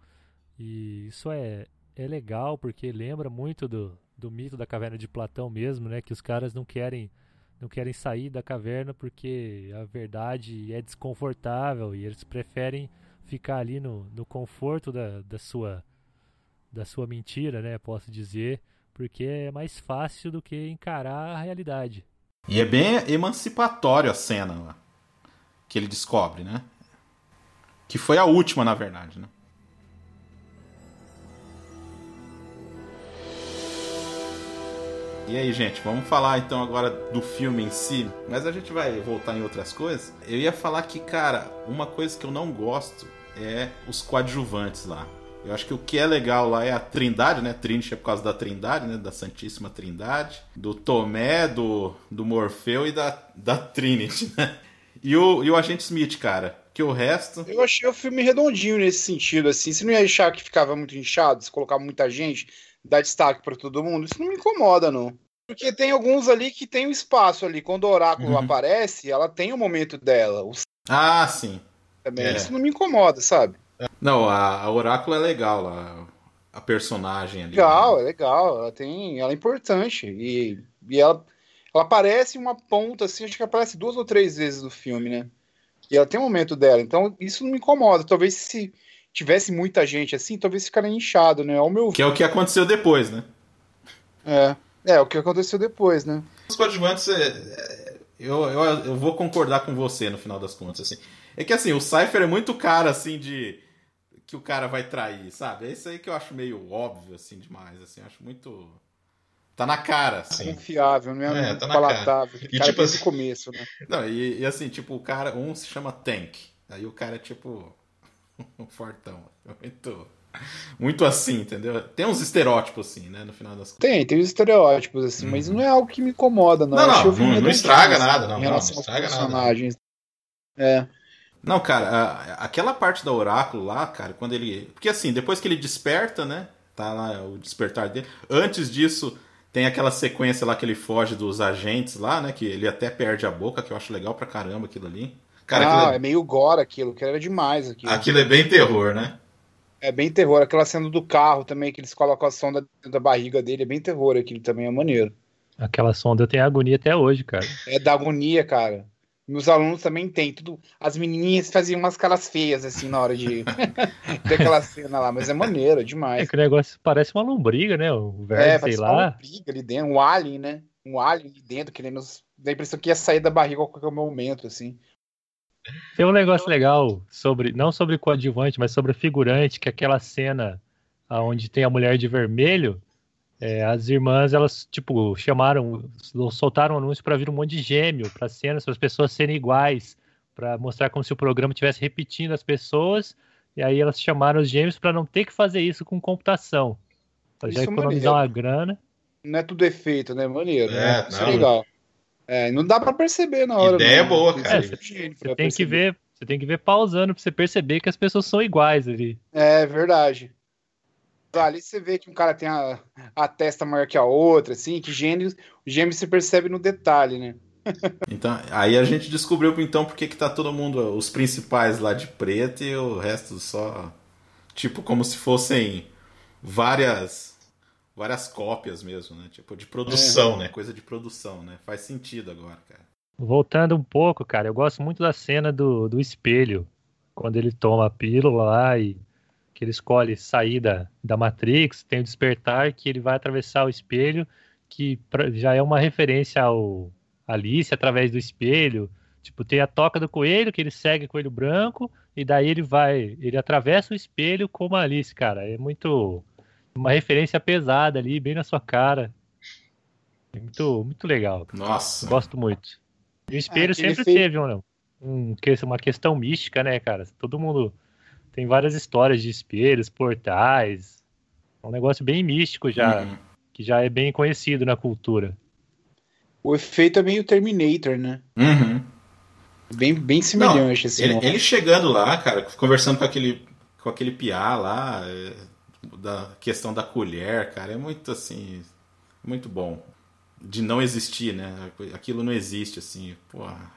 E isso é, é legal porque lembra muito do, do mito da caverna de Platão mesmo, né? Que os caras não querem não querem sair da caverna porque a verdade é desconfortável e eles preferem ficar ali no, no conforto da, da sua da sua mentira, né? Posso dizer, porque é mais fácil do que encarar a realidade. E é bem emancipatório a cena lá, que ele descobre, né? Que foi a última, na verdade, né? E aí, gente, vamos falar então agora do filme em si, mas a gente vai voltar em outras coisas. Eu ia falar que, cara, uma coisa que eu não gosto é os coadjuvantes lá. Eu acho que o que é legal lá é a Trindade, né? Trinity é por causa da Trindade, né? Da Santíssima Trindade. Do Tomé, do, do Morfeu e da, da Trinity, né? E o, e o Agente Smith, cara. Que o resto. Eu achei o filme redondinho nesse sentido, assim. Você não ia achar que ficava muito inchado se colocar muita gente? Dar destaque para todo mundo, isso não me incomoda, não. Porque tem alguns ali que tem um espaço ali. Quando o oráculo uhum. aparece, ela tem o momento dela. O... Ah, sim. Também. É. Isso não me incomoda, sabe? Não, a, a oráculo é legal, a, a personagem ali. Legal, né? é legal. Ela tem. Ela é importante. E, e ela, ela aparece uma ponta, assim, acho que aparece duas ou três vezes no filme, né? E ela tem um momento dela. Então, isso não me incomoda. Talvez se tivesse muita gente assim, talvez ficaria inchado, né? Ao meu Que é o que aconteceu depois, né? É. É, o que aconteceu depois, né? Os coadjuvantes, é, é, eu, eu, eu vou concordar com você no final das contas, assim. É que assim, o Cypher é muito cara, assim, de que o cara vai trair, sabe? É isso aí que eu acho meio óbvio, assim, demais, assim. Acho muito... Tá na cara, assim. Confiável, não é, é tá palatável. E, cara tipo assim... começo, né? Não, e, e, assim, tipo, o cara, um se chama Tank. Aí o cara é tipo *laughs* um fortão. Muito, muito assim, entendeu? Tem uns estereótipos assim, né? No final das contas. Tem, tem os estereótipos assim, hum. mas não é algo que me incomoda, não. Não, não, não, não estraga nada, não. Em relação não, aos personagens. Nada. É. Não, cara, aquela parte da oráculo lá, cara, quando ele. Porque assim, depois que ele desperta, né? Tá lá o despertar dele. Antes disso, tem aquela sequência lá que ele foge dos agentes lá, né? Que ele até perde a boca, que eu acho legal pra caramba aquilo ali. Cara, ah, é... é... meio gore aquilo, que era demais aquilo. Aquilo é bem terror, né? É bem terror. Aquela cena do carro também, que eles colocam a sonda dentro da barriga dele, é bem terror aquilo também, é maneiro. Aquela sonda eu tenho agonia até hoje, cara. É da agonia, cara. Meus alunos também têm tudo. As menininhas faziam umas caras feias, assim, na hora de. *laughs* daquela cena lá, mas é maneiro, é demais. É que o negócio parece uma lombriga, né? O verme, é, sei parece uma lá. lombriga ali dentro, um alien, né? Um alien ali dentro, querendo. Dá a impressão que ia sair da barriga a qualquer momento, assim. Tem um negócio legal sobre, não sobre coadjuvante, mas sobre figurante, que é aquela cena onde tem a mulher de vermelho, é, as irmãs, elas, tipo, chamaram, soltaram um anúncio para vir um monte de gêmeo para cenas, para as pessoas serem iguais, para mostrar como se o programa estivesse repetindo as pessoas, e aí elas chamaram os gêmeos para não ter que fazer isso com computação, para já é economizar maneiro. uma grana. Não é tudo efeito, né? Maneiro. É, né? Isso não. é legal. É, não dá pra perceber na hora. Ideia não. boa, Tem cara. que ser gênio pra Você tem que ver, você tem que ver pausando para você perceber que as pessoas são iguais ali. É verdade. Ali você vê que um cara tem a, a testa maior que a outra, assim, que gêmeos, o gêmeo se percebe no detalhe, né? *laughs* Então, aí a gente descobriu então por que que tá todo mundo, os principais lá de preto e o resto só tipo como se fossem várias várias cópias mesmo, né? Tipo de produção, né? Coisa de produção, né? Faz sentido agora, cara. Voltando um pouco, cara, eu gosto muito da cena do, do espelho, quando ele toma a pílula lá e que ele escolhe sair da, da Matrix, tem o despertar, que ele vai atravessar o espelho, que pra- já é uma referência ao Alice através do espelho. Tipo, tem a toca do coelho, que ele segue o coelho branco, e daí ele vai, ele atravessa o espelho como a Alice, cara. É muito. Uma referência pesada ali, bem na sua cara. É muito, muito legal. Nossa. Gosto muito. E o espelho aquele sempre efeito- teve um, um, que- uma questão mística, né, cara? Todo mundo tem várias histórias de espelhos, portais. É um negócio bem místico já, Uhum. que já é bem conhecido na cultura. O efeito é meio Terminator, né? Uhum. Bem, bem semelhante, assim. Ele, ó. ele chegando lá, cara, conversando com aquele com aquele piá lá, é, da questão da colher, cara, é muito assim, muito bom. De não existir, né? Aquilo não existe, assim, porra.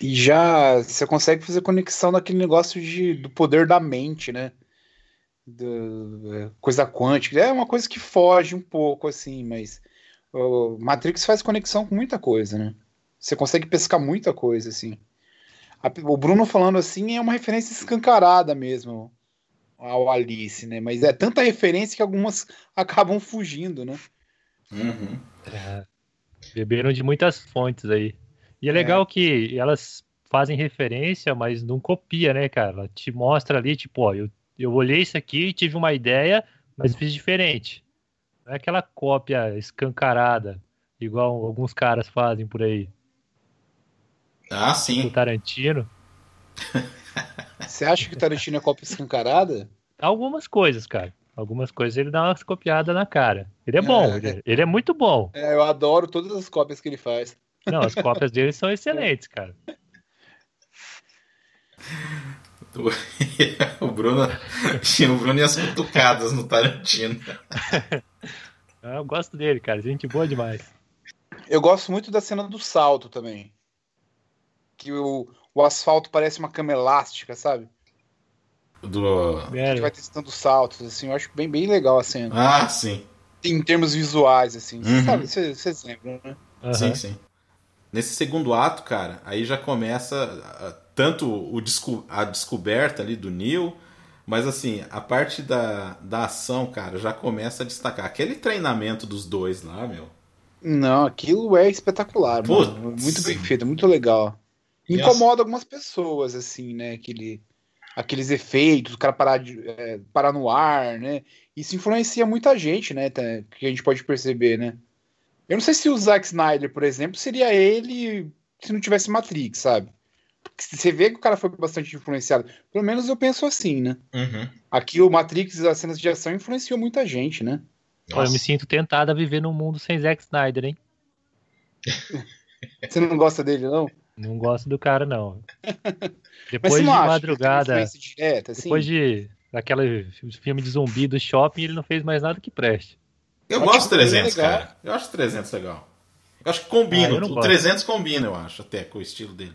E já você consegue fazer conexão naquele negócio de, do poder da mente, né? Do- é, coisa quântica. É uma coisa que foge um pouco, assim, mas o Matrix faz conexão com muita coisa, né? Você consegue pescar muita coisa, assim. O Bruno falando assim é uma referência escancarada mesmo ao Alice, né? Mas é tanta referência que algumas *laughs* acabam fugindo, né? Uhum. Beberam de muitas fontes aí. E é legal que elas fazem referência, mas não copia, né, cara? Ela te mostra ali, tipo, ó, eu, eu olhei isso aqui, tive uma ideia, mas fiz diferente. Não é aquela cópia escancarada, igual alguns caras fazem por aí. Ah, O sim. Tarantino. *laughs* Você acha que o Tarantino é cópia escancarada? Algumas coisas, cara. Algumas coisas ele dá umas copiadas na cara. Ele é bom, É. ele, ele é muito bom. É, eu adoro todas as cópias que ele faz. Não, as cópias dele são excelentes, cara. *laughs* o Bruno tinha *laughs* o Bruno e as cutucadas no Tarantino. *laughs* Eu gosto dele, cara. Gente boa demais. Eu gosto muito da cena do salto também. Que o, o asfalto parece uma cama elástica, sabe? Do... A É, gente vai testando saltos, assim. Eu acho bem, bem legal a cena. Ah, sim. Em termos visuais, assim. Uhum. sabe, vocês lembram, né? aham. Sim, sim. Nesse segundo ato, cara, aí já começa ah, tanto o desco- a descoberta ali do Neil, mas assim, a parte da, da ação, cara, já começa a destacar. Aquele treinamento dos dois lá, meu. Não, aquilo é espetacular, Putz. mano. Muito bem feito, muito legal. Incomoda algumas pessoas, assim, né? Aquele, aqueles efeitos, o cara parar, de, é, parar no ar, né? Isso influencia muita gente, né? tá- Que a gente pode perceber, né? Eu não sei se o Zack Snyder, por exemplo, seria ele se não tivesse Matrix, sabe? Porque Você vê que o cara foi bastante influenciado. Pelo menos eu penso assim, né? Uhum. Aqui o Matrix e as cenas de ação influenciou muita gente, né? Ó, eu me sinto tentado a viver num mundo sem Zack Snyder, hein? *laughs* Você não gosta dele, não? Não gosto do cara, não. *laughs* Mas Depois de madrugada, direta, assim? depois de daquele filme de zumbi do shopping, ele não fez mais nada que preste. Eu Acho gosto é 300, legal. cara. Eu acho o 300 legal. Eu acho que combina. Ah, eu o gosto. 300 combina, eu acho, até com o estilo dele.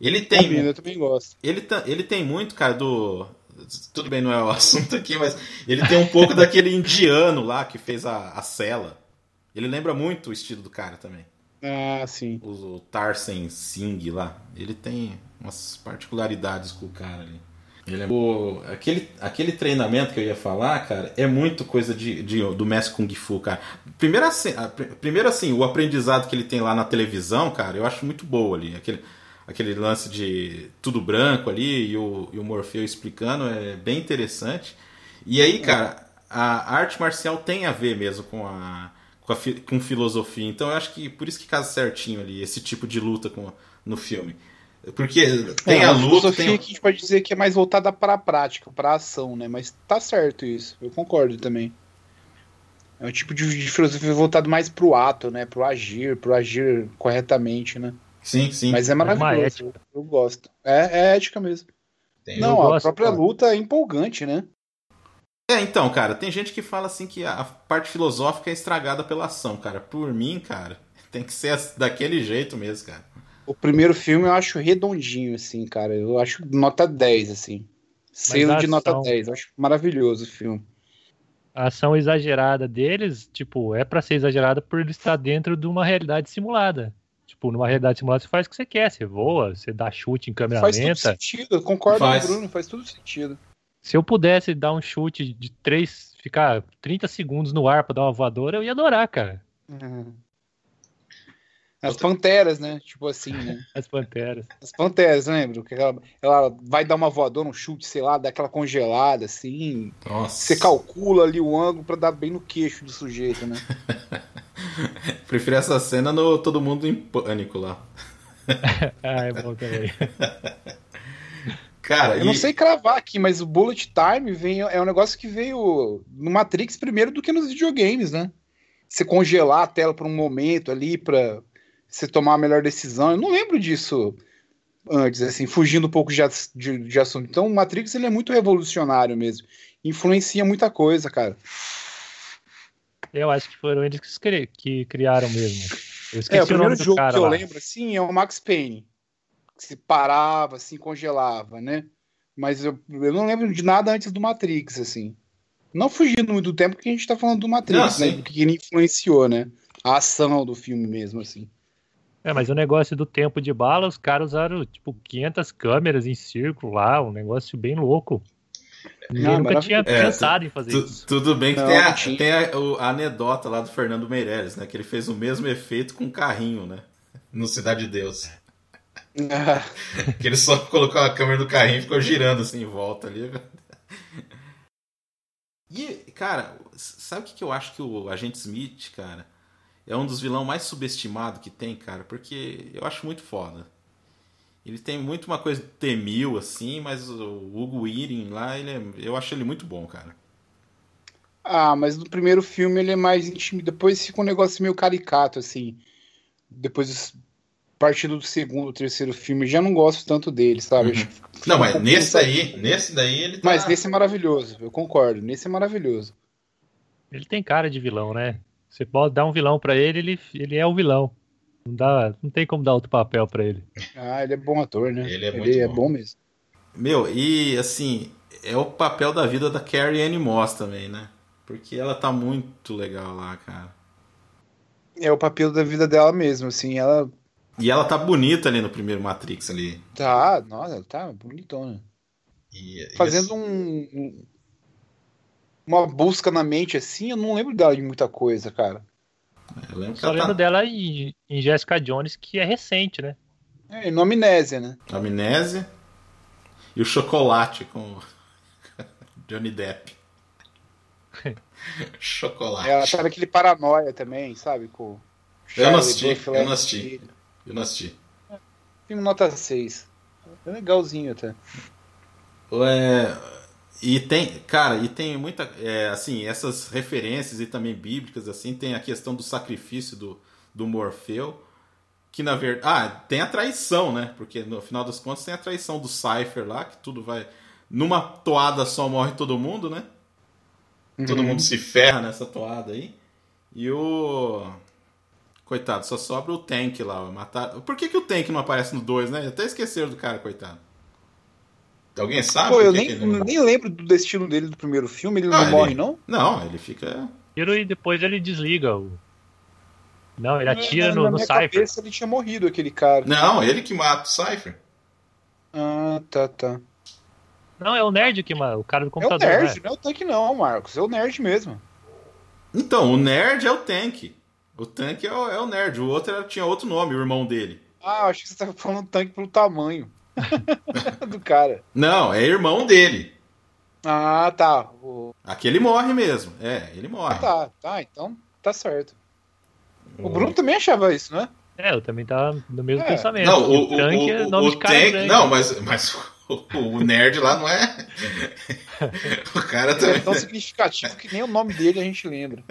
Ele tem. Combina, eu também gosto. Ele, ele tem muito, cara, do. Tudo bem, não é o *laughs* assunto aqui, mas ele tem um pouco daquele indiano lá que fez a, a cela. Ele lembra muito o estilo do cara também. Ah, sim. O, Tarsen Singh lá. Ele tem umas particularidades com o cara ali. Ele é... o, aquele, aquele treinamento que eu ia falar, cara, é muito coisa de, de do mestre Kung Fu, cara. Primeiro assim, a, primeiro assim, o aprendizado que ele tem lá na televisão, cara, eu acho muito boa ali. Aquele, aquele lance de tudo branco ali e o, e o Morfeu explicando é bem interessante. E aí, cara, a arte marcial tem a ver mesmo com a, com, a, com filosofia. Então eu acho que por isso que casa certinho ali esse tipo de luta com, no filme. Porque tem é, a, a luta. filosofia tem... que a gente pode dizer que é mais voltada para a prática, para a ação, né? Mas tá certo isso, eu concordo também. É um tipo de, de filosofia voltado mais pro ato, né? Pro agir, pro agir corretamente, né? Sim, sim. Mas é maravilhoso. Eu, eu, gosto. É, é ética mesmo. Tem, Não, a gosto, própria cara. luta é empolgante, né? É, então, cara, tem gente que fala assim que a parte filosófica é estragada pela ação, cara. Por mim, cara, *laughs* tem que ser daquele jeito mesmo, cara. O primeiro filme eu acho redondinho, assim, cara. Eu acho nota 10, assim. Selo de ação... nota 10. Eu acho maravilhoso o filme. A ação exagerada deles, tipo, é para ser exagerada por ele estar dentro de uma realidade simulada. Tipo, numa realidade simulada você faz o que você quer, você voa, você dá chute em câmera faz lenta. Faz tudo sentido, eu concordo faz. com o Bruno, faz tudo sentido. Se eu pudesse dar um chute de 3, ficar 30 segundos no ar pra dar uma voadora, eu ia adorar, cara. Uhum. As panteras, né? Tipo assim, né? *laughs* As panteras. As panteras, lembra? Que ela, ela vai dar uma voadora, um chute, sei lá, daquela congelada, assim. Nossa. Você calcula ali o ângulo para dar bem no queixo do sujeito, né? *laughs* Prefiro essa cena no Todo Mundo em Pânico lá. *laughs* ah, é bom também. Cara, eu e... não sei cravar aqui, mas o Bullet Time vem, é um negócio que veio no Matrix primeiro do que nos videogames, né? Você congelar a tela por um momento ali para você tomar a melhor decisão. Eu não lembro disso antes, assim, fugindo um pouco de, de, de assunto. Então, o Matrix ele é muito revolucionário mesmo. Influencia muita coisa, cara. Eu acho que foram eles que, que criaram mesmo. Eu esqueci é, o, o primeiro jogo que eu lá. lembro, assim, é o Max Payne. Que se parava, assim, congelava, né? Mas eu, eu não lembro de nada antes do Matrix, assim. Não fugindo muito do tempo que a gente tá falando do Matrix, não, né? Que ele influenciou, né? A ação do filme mesmo, assim. É, mas o negócio do tempo de bala, os caras usaram, tipo, 500 câmeras em círculo lá, um negócio bem louco. Não, nunca tinha é, pensado em fazer isso. Tudo bem que não, tem, a, tem a, a, anedota lá do Fernando Meirelles, né? Que ele fez o mesmo efeito com um carrinho, né? No Cidade de Deus. Que ele só colocou a câmera do carrinho e ficou girando assim em volta ali. E, cara, sabe o que eu acho que o Agente Smith, cara, é um dos vilões mais subestimados que tem, cara, porque eu acho muito foda. Ele tem muito uma coisa de temil, assim, mas o Hugo Weaving lá, ele é, eu acho ele muito bom, cara. Ah, mas no primeiro filme ele é mais íntimo, depois fica um negócio meio caricato, assim. Depois, partindo do segundo, terceiro filme, já não gosto tanto dele, sabe? Uhum. Não, mas um nesse daí, nesse daí ele tá... Mas nesse é maravilhoso, eu concordo, nesse é maravilhoso. Ele tem cara de vilão, né? Você pode dar um vilão para ele, ele, ele é o vilão. Não, dá, não tem como dar outro papel para ele. Ah, ele é bom ator, né? Ele é muito ele é bom. é bom mesmo. Meu, e assim, é o papel da vida da Carrie Anne Moss também, né? Porque ela tá muito legal lá, cara. É o papel da vida dela mesmo, assim, ela... E ela tá bonita ali no primeiro Matrix ali. Tá, nossa, ela tá bonitona. E, Fazendo e... um, uma busca na mente assim, eu não lembro dela de muita coisa, cara. Eu lembro Só lembro tá... dela em, em Jessica Jones, que é recente, né? É, no Amnésia, né? Amnésia. E o Chocolate com *laughs* Johnny Depp. *laughs* chocolate. Ela tá naquele paranoia também, sabe? Com eu não assisti, eu não assisti. Eu não assisti. filme nota 6. É legalzinho até. É, e tem, cara, e tem muita, é, assim, essas referências e também bíblicas, assim, tem a questão do sacrifício do, do Morfeu, que na verdade, ah, tem a traição, né? Porque no final das contas tem a traição do Cypher lá, que tudo vai, numa toada só morre todo mundo, né? Uhum. Todo mundo se ferra nessa toada aí. E o coitado, só sobra o Tank lá, matar. Por que, que o Tank não aparece no 2, né? Até esqueceram do cara, coitado. Alguém sabe? Pô, eu nem, ele... nem lembro do destino dele do primeiro filme, ele não, não ele... morre, não? Não, ele fica. E depois ele desliga o. Não, ele atira no, na no minha Cypher. cabeça ele tinha morrido, aquele cara. Não, ele que mata o Cypher. Ah, tá, tá. Não, é o nerd que ma- o cara do É o computador. nerd, né? não é o tanque não, Marcos. É o nerd mesmo. Então, o nerd é o tanque. O tanque é o, é o nerd. O outro era- tinha outro nome, o irmão dele. Ah, acho que você tava falando tanque pelo tamanho *laughs* do cara. Não, é irmão dele. Ah, tá. O- Aquele morre mesmo. É, ele morre. Ah, tá, tá, então tá certo. O Bruno também achava isso, né? É, eu também tava no mesmo É. pensamento. Não, o, o, tanque o, é nome o de cara tanque. grande. Não, mas, mas *laughs* o, o nerd lá não é. *laughs* o cara Ele é também. tão significativo que nem o nome dele a gente lembra.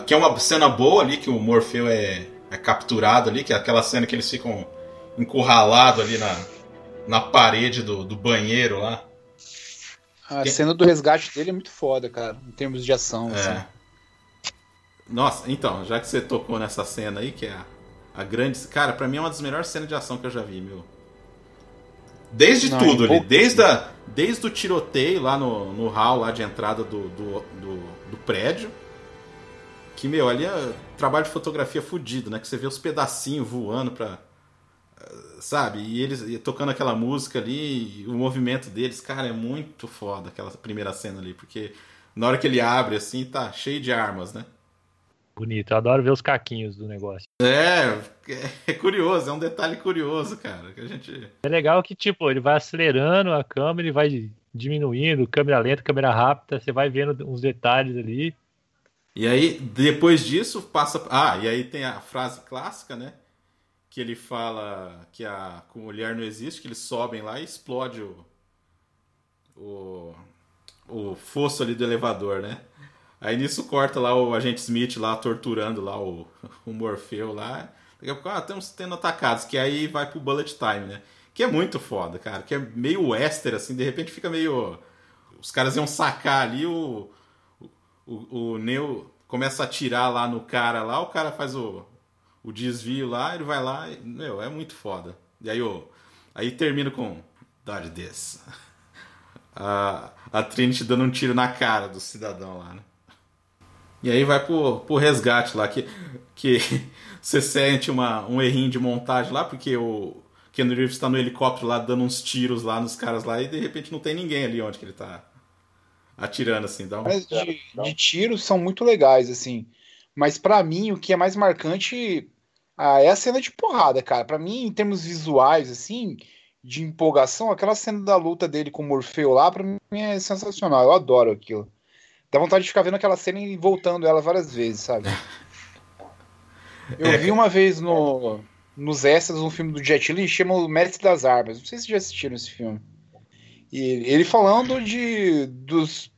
Que é uma cena boa ali, que o Morfeu é, é capturado ali, que é aquela cena que eles ficam encurralados ali na, na parede do, do banheiro lá. A cena do resgate dele é muito foda, cara, em termos de ação. É. assim. Nossa, então, já que você tocou nessa cena aí, que é a, a grande. Cara, pra mim é uma das melhores cenas de ação que eu já vi, meu. Desde Não, tudo é ali, pouco, desde, a, desde o tiroteio lá no, no hall lá de entrada do, do, do, do prédio. Que, meu, ali é trabalho de fotografia fudido, né? Que você vê os pedacinhos voando pra. eh, Sabe? E eles e tocando aquela música ali, o movimento deles, cara, é muito foda aquela primeira cena ali, porque na hora que ele abre assim, tá cheio de armas, né? Bonito, eu adoro ver os caquinhos do negócio. É, é curioso, é um detalhe curioso, cara. Que a gente. É legal que, tipo, ele vai acelerando a câmera e vai diminuindo, câmera lenta, câmera rápida, você vai vendo uns detalhes ali. E aí, depois disso, passa. Ah, e aí tem a frase clássica, né? Que ele fala que a mulher não existe, que eles sobem lá e explode o. O, o fosso ali do elevador, né? Aí nisso corta lá o agente Smith lá torturando lá o, *laughs* o Morfeu lá. Daqui a pouco, ah, estamos sendo atacados, que aí vai pro bullet time, né? Que é muito foda, cara. Que é meio western, assim, de repente fica meio. Os caras iam sacar ali o. O, o Neo começa a atirar lá no cara lá, o cara faz o, o desvio lá, ele vai lá, e, meu, é muito foda. E aí, o, aí termina com Dodge this. *laughs* A, a Trinity dando um tiro na cara do cidadão lá, né? E aí vai pro, pro resgate lá, que, que *laughs* você sente uma, um errinho de montagem lá, porque o Ken Reeves tá no helicóptero lá dando uns tiros lá nos caras lá e de repente não tem ninguém ali onde que ele tá atirando assim. Dá um... Mas de, de tiros são muito legais, assim. Mas pra mim, o que é mais marcante ah, é a cena de porrada, cara. Pra mim, em termos visuais, assim, de empolgação, aquela cena da luta dele com o Morfeu lá, pra mim é sensacional. Eu adoro aquilo. Dá vontade de ficar vendo aquela cena e voltando ela várias vezes, sabe? *laughs* Eu É, vi uma vez no, nos extras um filme do Jet Li, chama O Mestre das Armas. Não sei se vocês já assistiram esse filme. E ele falando de dos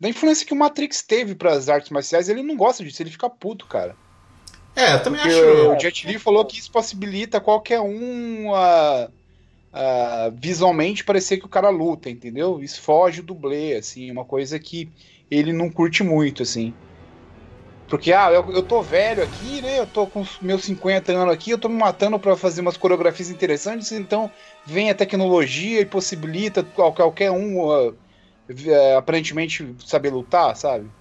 da influência que o Matrix teve para as artes marciais, ele não gosta disso, ele fica puto, cara. É, eu também Porque acho. o Jet Li falou que isso possibilita qualquer um a, a, visualmente parecer que o cara luta, entendeu? Isso foge do dublê, assim, uma coisa que ele não curte muito, assim. Porque, ah, eu, eu tô velho aqui, né? Eu tô com os meus 50 anos aqui, eu tô me matando para fazer umas coreografias interessantes, então vem a tecnologia e possibilita qual- qualquer um eh, aparentemente saber lutar, sabe?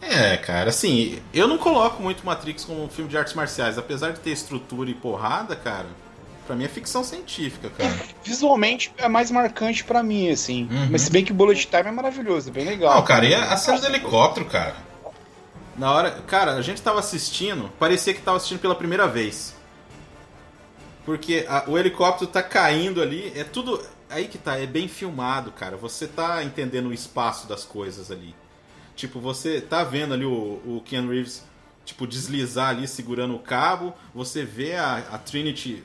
É, cara, assim, eu não coloco muito Matrix como um filme de artes marciais, apesar de ter estrutura e porrada, cara. Pra mim é ficção científica, cara. Visualmente é mais marcante pra mim, assim. Uhum. Mas se bem que o Bullet Time é maravilhoso, é bem legal. Não, cara, e a a cena do helicóptero, cara? Na hora. Cara, a gente tava assistindo, parecia que tava assistindo pela primeira vez. Porque a- o helicóptero tá caindo ali, é tudo. Aí que tá, é bem filmado, cara. Você tá entendendo o espaço das coisas ali. Tipo, você tá vendo ali o, o Ken Reeves, tipo, deslizar ali segurando o cabo. Você vê a, a Trinity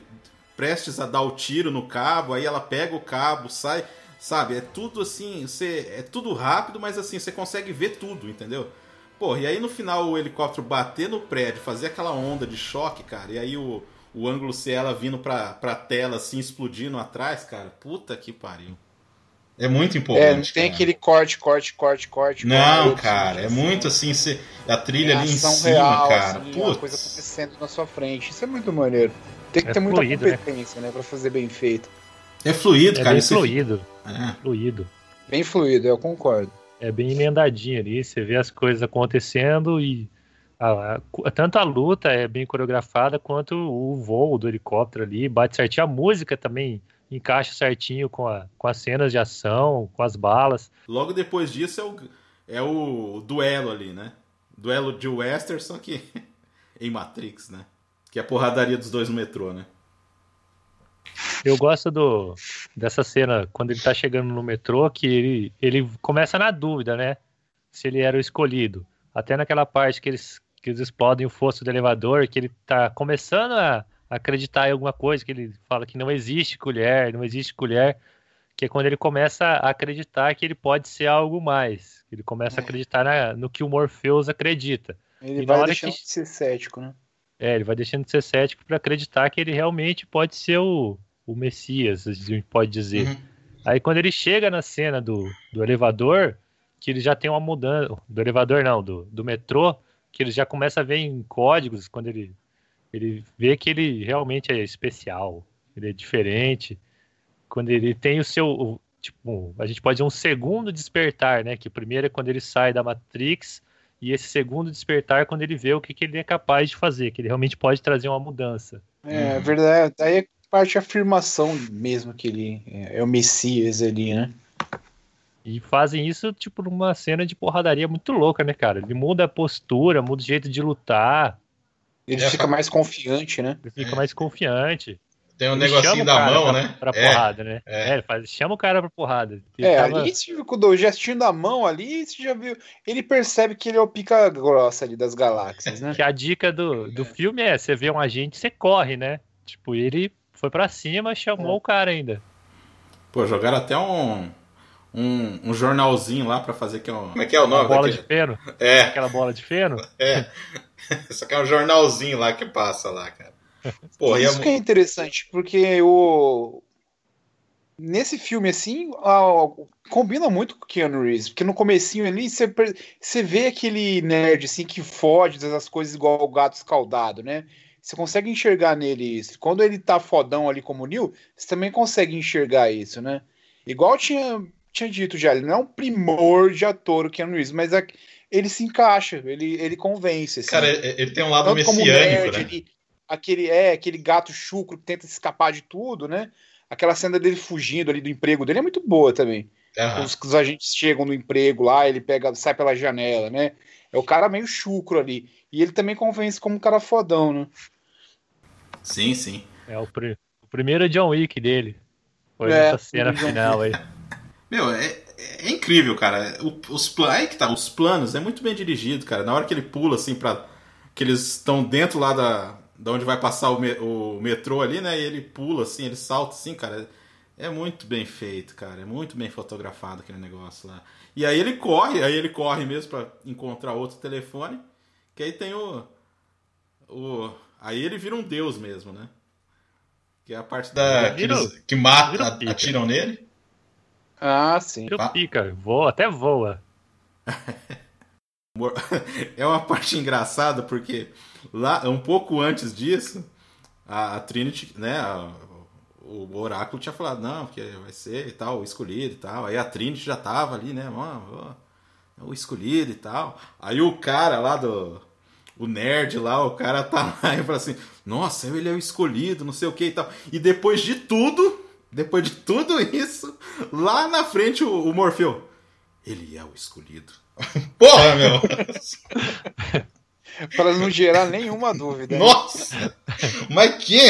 prestes a dar o tiro no cabo, aí ela pega o cabo, sai. Sabe, é tudo assim, você, é tudo rápido, mas assim, você consegue ver tudo, entendeu? Pô, e aí no final o helicóptero bater no prédio, fazer aquela onda de choque, cara, e aí o, o ângulo ser ela vindo pra, pra tela, assim, explodindo atrás, cara, puta que pariu. É muito empolgante. é, não tem cara. aquele corte, corte, corte, corte. Não, corte, cara, é assim, muito assim, a trilha ali em cima, real, cara. assim, uma coisa Putz. acontecendo na sua frente. Isso é muito maneiro. Tem que É ter muita fluido, né? competência, né, pra fazer bem feito. É fluido, É cara. bem fluido, É. fluido. Bem fluido, eu concordo. É bem emendadinho ali, você vê as coisas acontecendo e a, a, tanto a luta é bem coreografada quanto o voo do helicóptero ali, bate certinho. A música também encaixa certinho com, a, com as cenas de ação, com as balas. Logo depois disso é o, é o duelo ali, né? Duelo de Wester, só que *laughs* em Matrix, né? Que é a porradaria dos dois no metrô, né? Eu gosto do, dessa cena quando ele tá chegando no metrô, que ele, ele começa na dúvida, né? Se ele era o escolhido. Até naquela parte que eles, que eles explodem o fosso do elevador, que ele tá começando a acreditar em alguma coisa, que ele fala que não existe colher, não existe colher, que é quando ele começa a acreditar que ele pode ser algo mais. Ele começa é. a acreditar na, no que o Morpheus acredita. Ele e vai deixando que... de ser cético, né? É, ele vai deixando de ser cético para acreditar que ele realmente pode ser o, o Messias, a gente pode dizer. Uhum. Aí quando ele chega na cena do, do elevador, que ele já tem uma mudança. Do elevador não, do, do metrô, que ele já começa a ver em códigos, quando ele, ele vê que ele realmente é especial, ele é diferente. Quando ele tem o seu. Tipo, a gente pode dizer um segundo despertar, né? Que o primeiro é quando ele sai da Matrix e esse segundo despertar quando ele vê o que, que ele é capaz de fazer, que ele realmente pode trazer uma mudança. É, uhum. verdade. Daí é parte da afirmação mesmo que ele é, é o Messias ali, né? E fazem isso, tipo, numa cena de porradaria muito louca, né, cara? Ele muda a postura, muda o jeito de lutar. Ele é, fica mais confiante, né? Ele fica é. mais confiante. Tem um ele negocinho da mão, pra, né? Pra é, porrada, né? É. é, ele faz, chama o cara pra porrada. É, tava... ali com o gestinho da mão ali, você já viu. Ele percebe que ele é o pica grossa ali das galáxias, né? *laughs* que a dica do, do filme é: você vê um agente, você corre, né? Tipo, ele foi pra cima, chamou é. o cara ainda. Pô, jogaram até um. Um, um jornalzinho lá para fazer que é um... Como é que é o nome? Uma bola daquele... de feno? É. Aquela bola de feno? É. *laughs* Isso aqui é um jornalzinho lá que passa lá, cara. Porra, Isso é... que é interessante, porque o. Nesse filme, assim, a... combina muito com o Keanu Reeves, porque no comecinho ali você, você vê aquele nerd assim que fode das coisas igual o gato escaldado, né? Você consegue enxergar nele isso. Quando ele tá fodão ali como o Neil, você também consegue enxergar isso, né? Igual tinha, tinha dito já, ele não é um primor de ator o Keanu Reeves, mas é, ele se encaixa, ele, ele convence. Assim. Cara, ele tem um lado Tanto messiânico, nerd, né? Ele, aquele é aquele gato chucro que tenta escapar de tudo, né? Aquela cena dele fugindo ali do emprego dele é muito boa também. Uhum. Os, os, agentes chegam no emprego lá, ele pega, sai pela janela, né? É o cara meio chucro ali. E ele também convence como um cara fodão, né? Sim, sim. É o, pr o primeiro John Wick dele. Foi é, essa cena final aí. Meu, é, é incrível, cara. O, os, aí que tá, os planos é muito bem dirigido, cara. Na hora que ele pula, assim, pra. Que eles estão dentro lá da, da onde vai passar o, me, o metrô ali, né? E ele pula assim, ele salta assim, cara. É muito bem feito, cara. É muito bem fotografado aquele negócio lá. E aí ele corre, aí ele corre mesmo para encontrar outro telefone. Que aí tem o. O. Aí ele vira um deus mesmo, né? Que é a parte da. Que, eles, que mata, atiram nele. Ah, sim. Vira pica, voa, até voa. *laughs* é uma parte engraçada porque lá um pouco antes disso a, a Trinity, né, a, o oráculo tinha falado não, que vai ser e tal, o escolhido e tal. Aí a Trinity já tava ali, né, mano, o escolhido e tal. Aí o cara lá do o nerd lá, o cara tá lá e fala assim: "Nossa, ele é o escolhido, não sei o que e tal". E depois de tudo, depois de tudo isso, lá na frente o, o Morfeu, ele é o escolhido. *laughs* Porra, meu! *laughs* Para não gerar nenhuma dúvida. Né? Nossa! Mas que?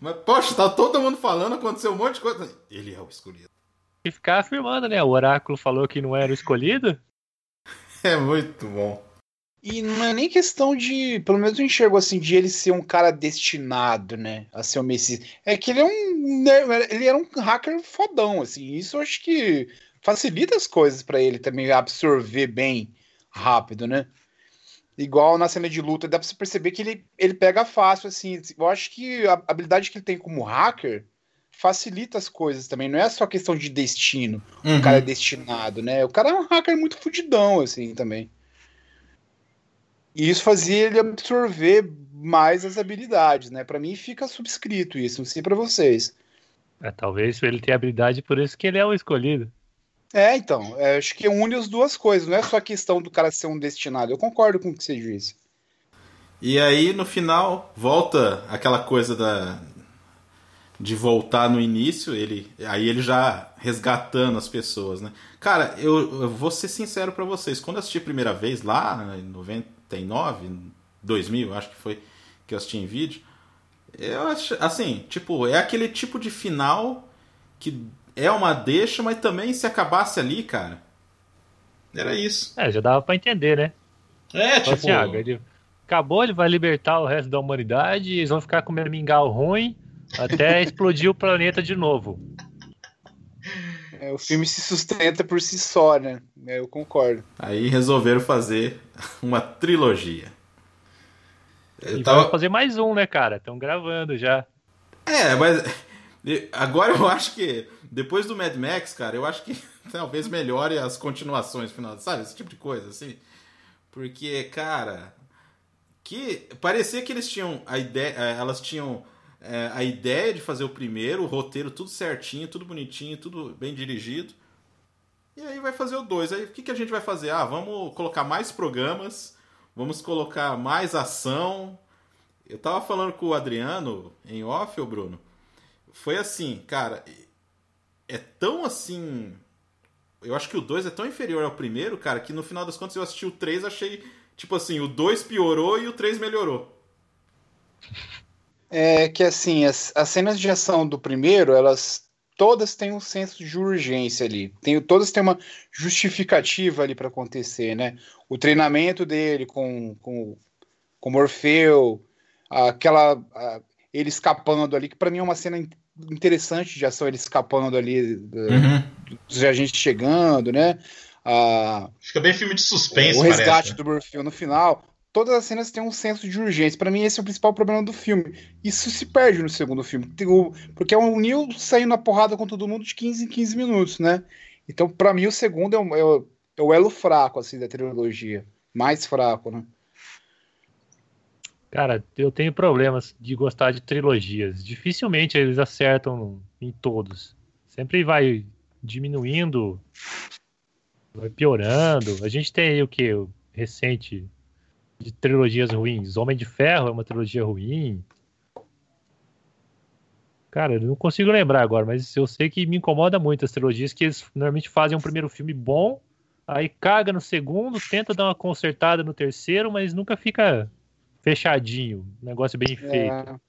Mas, poxa, tá todo mundo falando, aconteceu um monte de coisa. Ele é o escolhido. E ficar afirmando, né? O oráculo falou que não era o escolhido. É muito bom. E não é nem questão de. Pelo menos eu enxergo assim, de ele ser um cara destinado, né? A ser o Messias. É que ele é um. Ele era um hacker fodão, assim. Isso eu acho que facilita as coisas para ele também absorver bem rápido, né? Igual na cena de luta, dá pra você perceber que ele, ele pega fácil, assim. Eu acho que a habilidade que ele tem como hacker facilita as coisas também. Não é só questão de destino. Uhum. O cara é destinado, né? O cara é um hacker muito fudidão, assim, também. E isso fazia ele absorver mais as habilidades, né? Para mim fica subscrito isso, não sei para vocês. É, talvez ele tenha habilidade, por isso que ele é o escolhido. É, então, é, acho que une as duas coisas, não é só a questão do cara ser um destinado. Eu concordo com o que você disse. E aí, no final, volta aquela coisa da de voltar no início, ele aí ele já resgatando as pessoas, né? Cara, eu, eu vou ser sincero para vocês, quando eu assisti a primeira vez lá em 99, 2000, acho que foi que eu assisti em vídeo, eu acho assim, tipo, é aquele tipo de final que é uma deixa, mas também se acabasse ali, cara, era isso. É, já dava para entender, né? É, tipo, assim, ah, ele acabou, ele vai libertar o resto da humanidade, eles vão ficar comendo mingau ruim até *laughs* explodir o planeta de novo. É, o filme se sustenta por si só, né? É, eu concordo. Aí resolveram fazer *laughs* uma trilogia. Eu e tava... fazer mais um, né, cara? Estão gravando já. É, mas *laughs* agora eu acho que depois do Mad Max, cara, eu acho que *laughs* talvez melhore as continuações final, sabe? Esse tipo de coisa, assim. Porque, cara, que parecia que eles tinham a ideia, é, elas tinham é, a ideia de fazer o primeiro, o roteiro tudo certinho, tudo bonitinho, tudo bem dirigido. E aí vai fazer o dois. Aí o que, que a gente vai fazer? Ah, vamos colocar mais programas, vamos colocar mais ação. Eu tava falando com o Adriano em off, Bruno. Foi assim, cara, é tão assim. Eu acho que o 2 é tão inferior ao primeiro, cara, que no final das contas eu assisti o 3 achei, tipo assim, o 2 piorou e o 3 melhorou é que assim, as, as cenas de ação do primeiro, elas todas têm um senso de urgência ali. Tem, todas têm uma justificativa ali para acontecer, né? O treinamento dele com, com, com Morfeu, aquela. A, ele escapando ali, que para mim é uma cena interessante de ação, ele escapando ali uhum. dos agentes chegando, né? Fica bem filme de suspense, O resgate parece, né? do Morfeu no final todas as cenas têm um senso de urgência. Para mim, esse é o principal problema do filme. Isso se perde no segundo filme. Porque é um Neil saindo na porrada com todo mundo de 15 em 15 minutos, né? Então, para mim, o segundo é o, é, o, é o, elo fraco, assim, da trilogia. Mais fraco, né? Cara, eu tenho problemas de gostar de trilogias. Dificilmente eles acertam em todos. Sempre vai diminuindo, vai piorando. A gente tem aí o que? Recente de trilogias ruins. Homem de Ferro é uma trilogia ruim. Cara, eu não consigo lembrar agora, mas eu sei que me incomoda muito as trilogias que eles normalmente fazem um primeiro filme bom, aí caga no segundo, tenta dar uma consertada no terceiro, mas nunca fica fechadinho, negócio bem é. feito.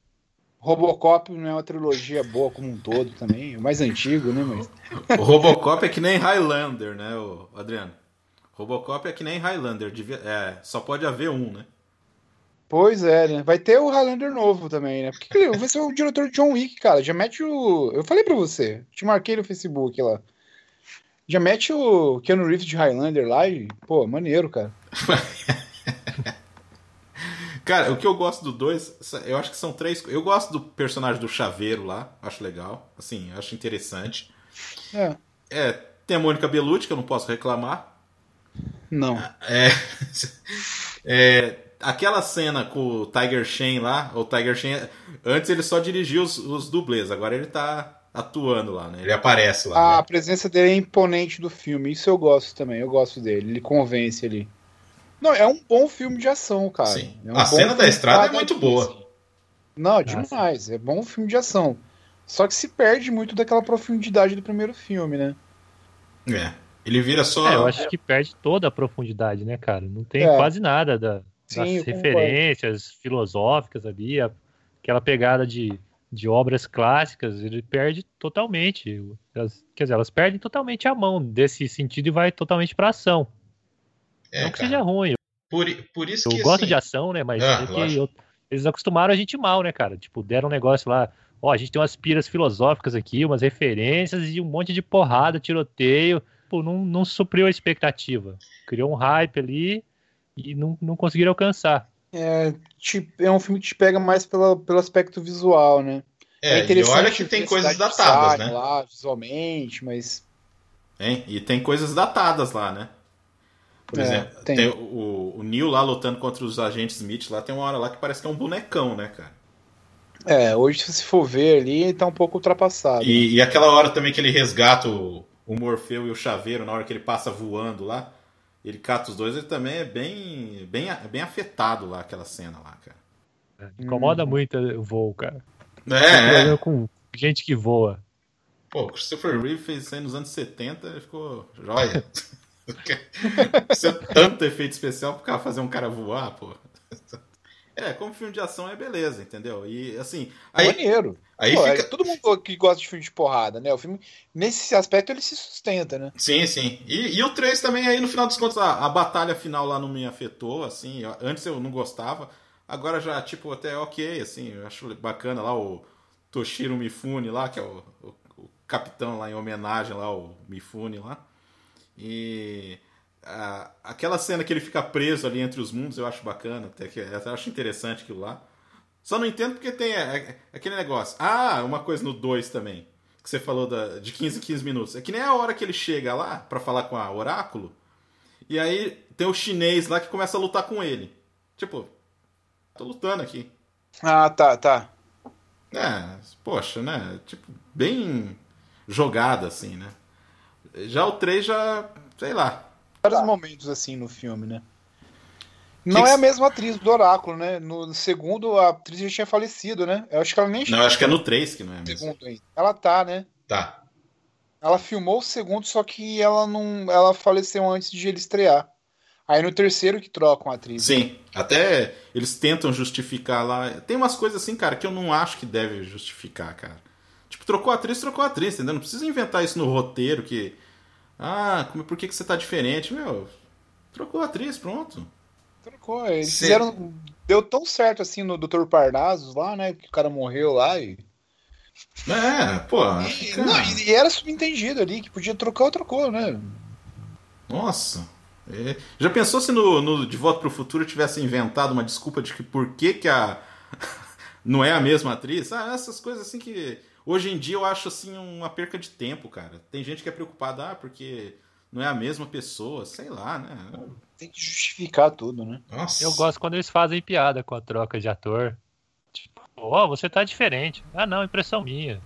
Robocop não é uma trilogia boa como um todo também, é o mais antigo, né? Mas... o Robocop é que nem Highlander, né, Adriano? Robocop é que nem Highlander, devia, é, só pode haver um, né? Pois é, né? Vai ter o Highlander novo também, né? Porque vai ser o diretor de John Wick, cara. Já mete o. Eu falei pra você, te marquei no Facebook lá. Já mete o Keanu Reeves de Highlander lá e, pô, maneiro, cara. *laughs* cara, o que eu gosto do dois, eu acho que são três. Eu gosto do personagem do Chaveiro lá, acho legal. Assim, acho interessante. É. É, tem a Mônica Bellucci, que eu não posso reclamar. Não. É, *laughs* é, aquela cena com o Tiger Shane lá, o Tiger Shane, antes ele só dirigia os, os dublês, agora ele tá atuando lá, né? Ele aparece lá. A né? presença dele é imponente do filme, isso eu gosto também, eu gosto dele, ele convence ali. Não, é um bom filme de ação, cara. Sim. É um a cena da estrada é muito boa. Não, é demais, é bom filme de ação. Só que se perde muito daquela profundidade do primeiro filme, né? É. Ele vira só. É, eu acho que perde toda a profundidade, né, cara? Não tem é. quase nada da, Sim, das referências concordo. filosóficas ali, aquela pegada de, de obras clássicas, ele perde totalmente. Elas, quer dizer, elas perdem totalmente a mão desse sentido e vai totalmente pra ação. É, Não que cara. seja ruim. Por, por isso eu que, gosto assim... de ação, né? Mas ah, é eu, eles acostumaram a gente mal, né, cara? Tipo, deram um negócio lá. Ó, a gente tem umas piras filosóficas aqui, umas referências e um monte de porrada, tiroteio tipo, não, não supriu a expectativa. Criou um hype ali e não, não conseguiram alcançar. É, é um filme que te pega mais pela, pelo aspecto visual, né? É, é interessante. E olha que tem coisas datadas, né? Lá, visualmente, mas. Hein? E tem coisas datadas lá, né? Por é, exemplo, tem. tem o, o Neil lá lutando contra os agentes Smith, lá tem uma hora lá que parece que é um bonecão, né, cara? É, hoje se for ver ali, tá um pouco ultrapassado. E, e aquela hora também que ele resgata o, o Morfeu e o Chaveiro, na hora que ele passa voando lá, ele cata os dois, ele também é bem, bem, bem afetado lá, aquela cena lá, cara. Incomoda muito o voo, cara. É, é. com gente que voa. Pô, Christopher Reeve fez isso aí nos anos 70 e ficou joia. *laughs* É tanto efeito especial pro cara fazer um cara voar, pô. É, como filme de ação é beleza, entendeu? E assim. Aí, maneiro. Aí Pô, fica... é, todo mundo que gosta de filme de porrada, né? O filme, nesse aspecto, ele se sustenta, né? Sim, sim. E, e o 3 também, aí no final dos contos, a, a, batalha final lá não me afetou, assim. Antes eu não gostava. Agora já, tipo, até ok, assim. Eu acho bacana lá o Toshiro Mifune lá, que é o, o, o capitão lá em homenagem lá, o Mifune lá. E aquela cena que ele fica preso ali entre os mundos eu acho bacana, até que eu acho interessante aquilo lá. Só não entendo porque tem é, é, aquele negócio. Ah, uma coisa no 2 também, que você falou da, de 15 em 15 minutos. É que nem a hora que ele chega lá para falar com a Oráculo, e aí tem o chinês lá que começa a lutar com ele. Tipo, tô lutando aqui. Ah, tá, tá. É, poxa, né? Tipo, bem jogada assim, né? Já o 3 já, sei lá. Vários momentos assim no filme, né? Não que é a mesma atriz do Oráculo, né? No segundo, a atriz já tinha falecido, né? Eu acho que ela nem Não, acho que é no 3 que não é mesmo. Segundo ainda. Ela tá, né? Tá. Ela filmou o segundo, só que ela não. Ela faleceu antes de ele estrear. Aí no terceiro que trocam a atriz. Sim, até eles tentam justificar lá. Tem umas coisas assim, cara, que eu não acho que deve justificar, cara. Tipo, trocou a atriz, trocou a atriz, entendeu? Não precisa inventar isso no roteiro que. Ah, como, por que, que você tá diferente? Meu, trocou a atriz, pronto. Trocou. Eles Sim. fizeram. Deu tão certo assim no Dr. Parnazos lá, né? Que o cara morreu lá e. É, pô. E, não, e era subentendido ali, que podia trocar ou trocou, né? Nossa. É. Já pensou se no, no De Volta para o Futuro tivesse inventado uma desculpa de que por que, que a. *laughs* não é a mesma atriz? Ah, essas coisas assim que. Hoje em dia eu acho assim uma perca de tempo, cara. Tem gente que é preocupada, ah, porque não é a mesma pessoa, sei lá, né? Tem que justificar tudo, né? Nossa. Eu gosto quando eles fazem piada com a troca de ator. Tipo, ó, oh, você tá diferente. Ah, não, impressão minha.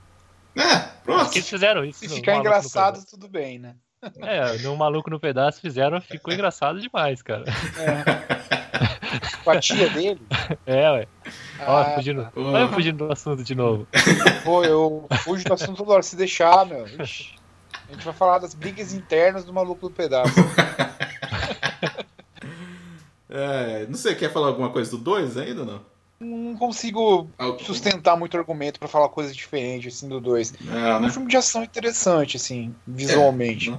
É, pronto. Porque eles fizeram isso. Se ficar engraçado, tudo bem, né? É, no Maluco no Pedaço fizeram, ficou engraçado demais, cara. É. Com a tia dele? *laughs* É, ué. Ó, ah, fugindo, tá. Fugindo do assunto de novo. *laughs* Pô, eu fujo do assunto toda hora. Se deixar, meu. Ixi, a gente vai falar das brigas internas do Maluco no Pedaço. *laughs* É, não sei, quer falar alguma coisa do 2 ainda ou não? Não consigo sustentar muito argumento para falar coisas diferentes assim do 2. É, é um né? filme de ação interessante, assim, visualmente. É,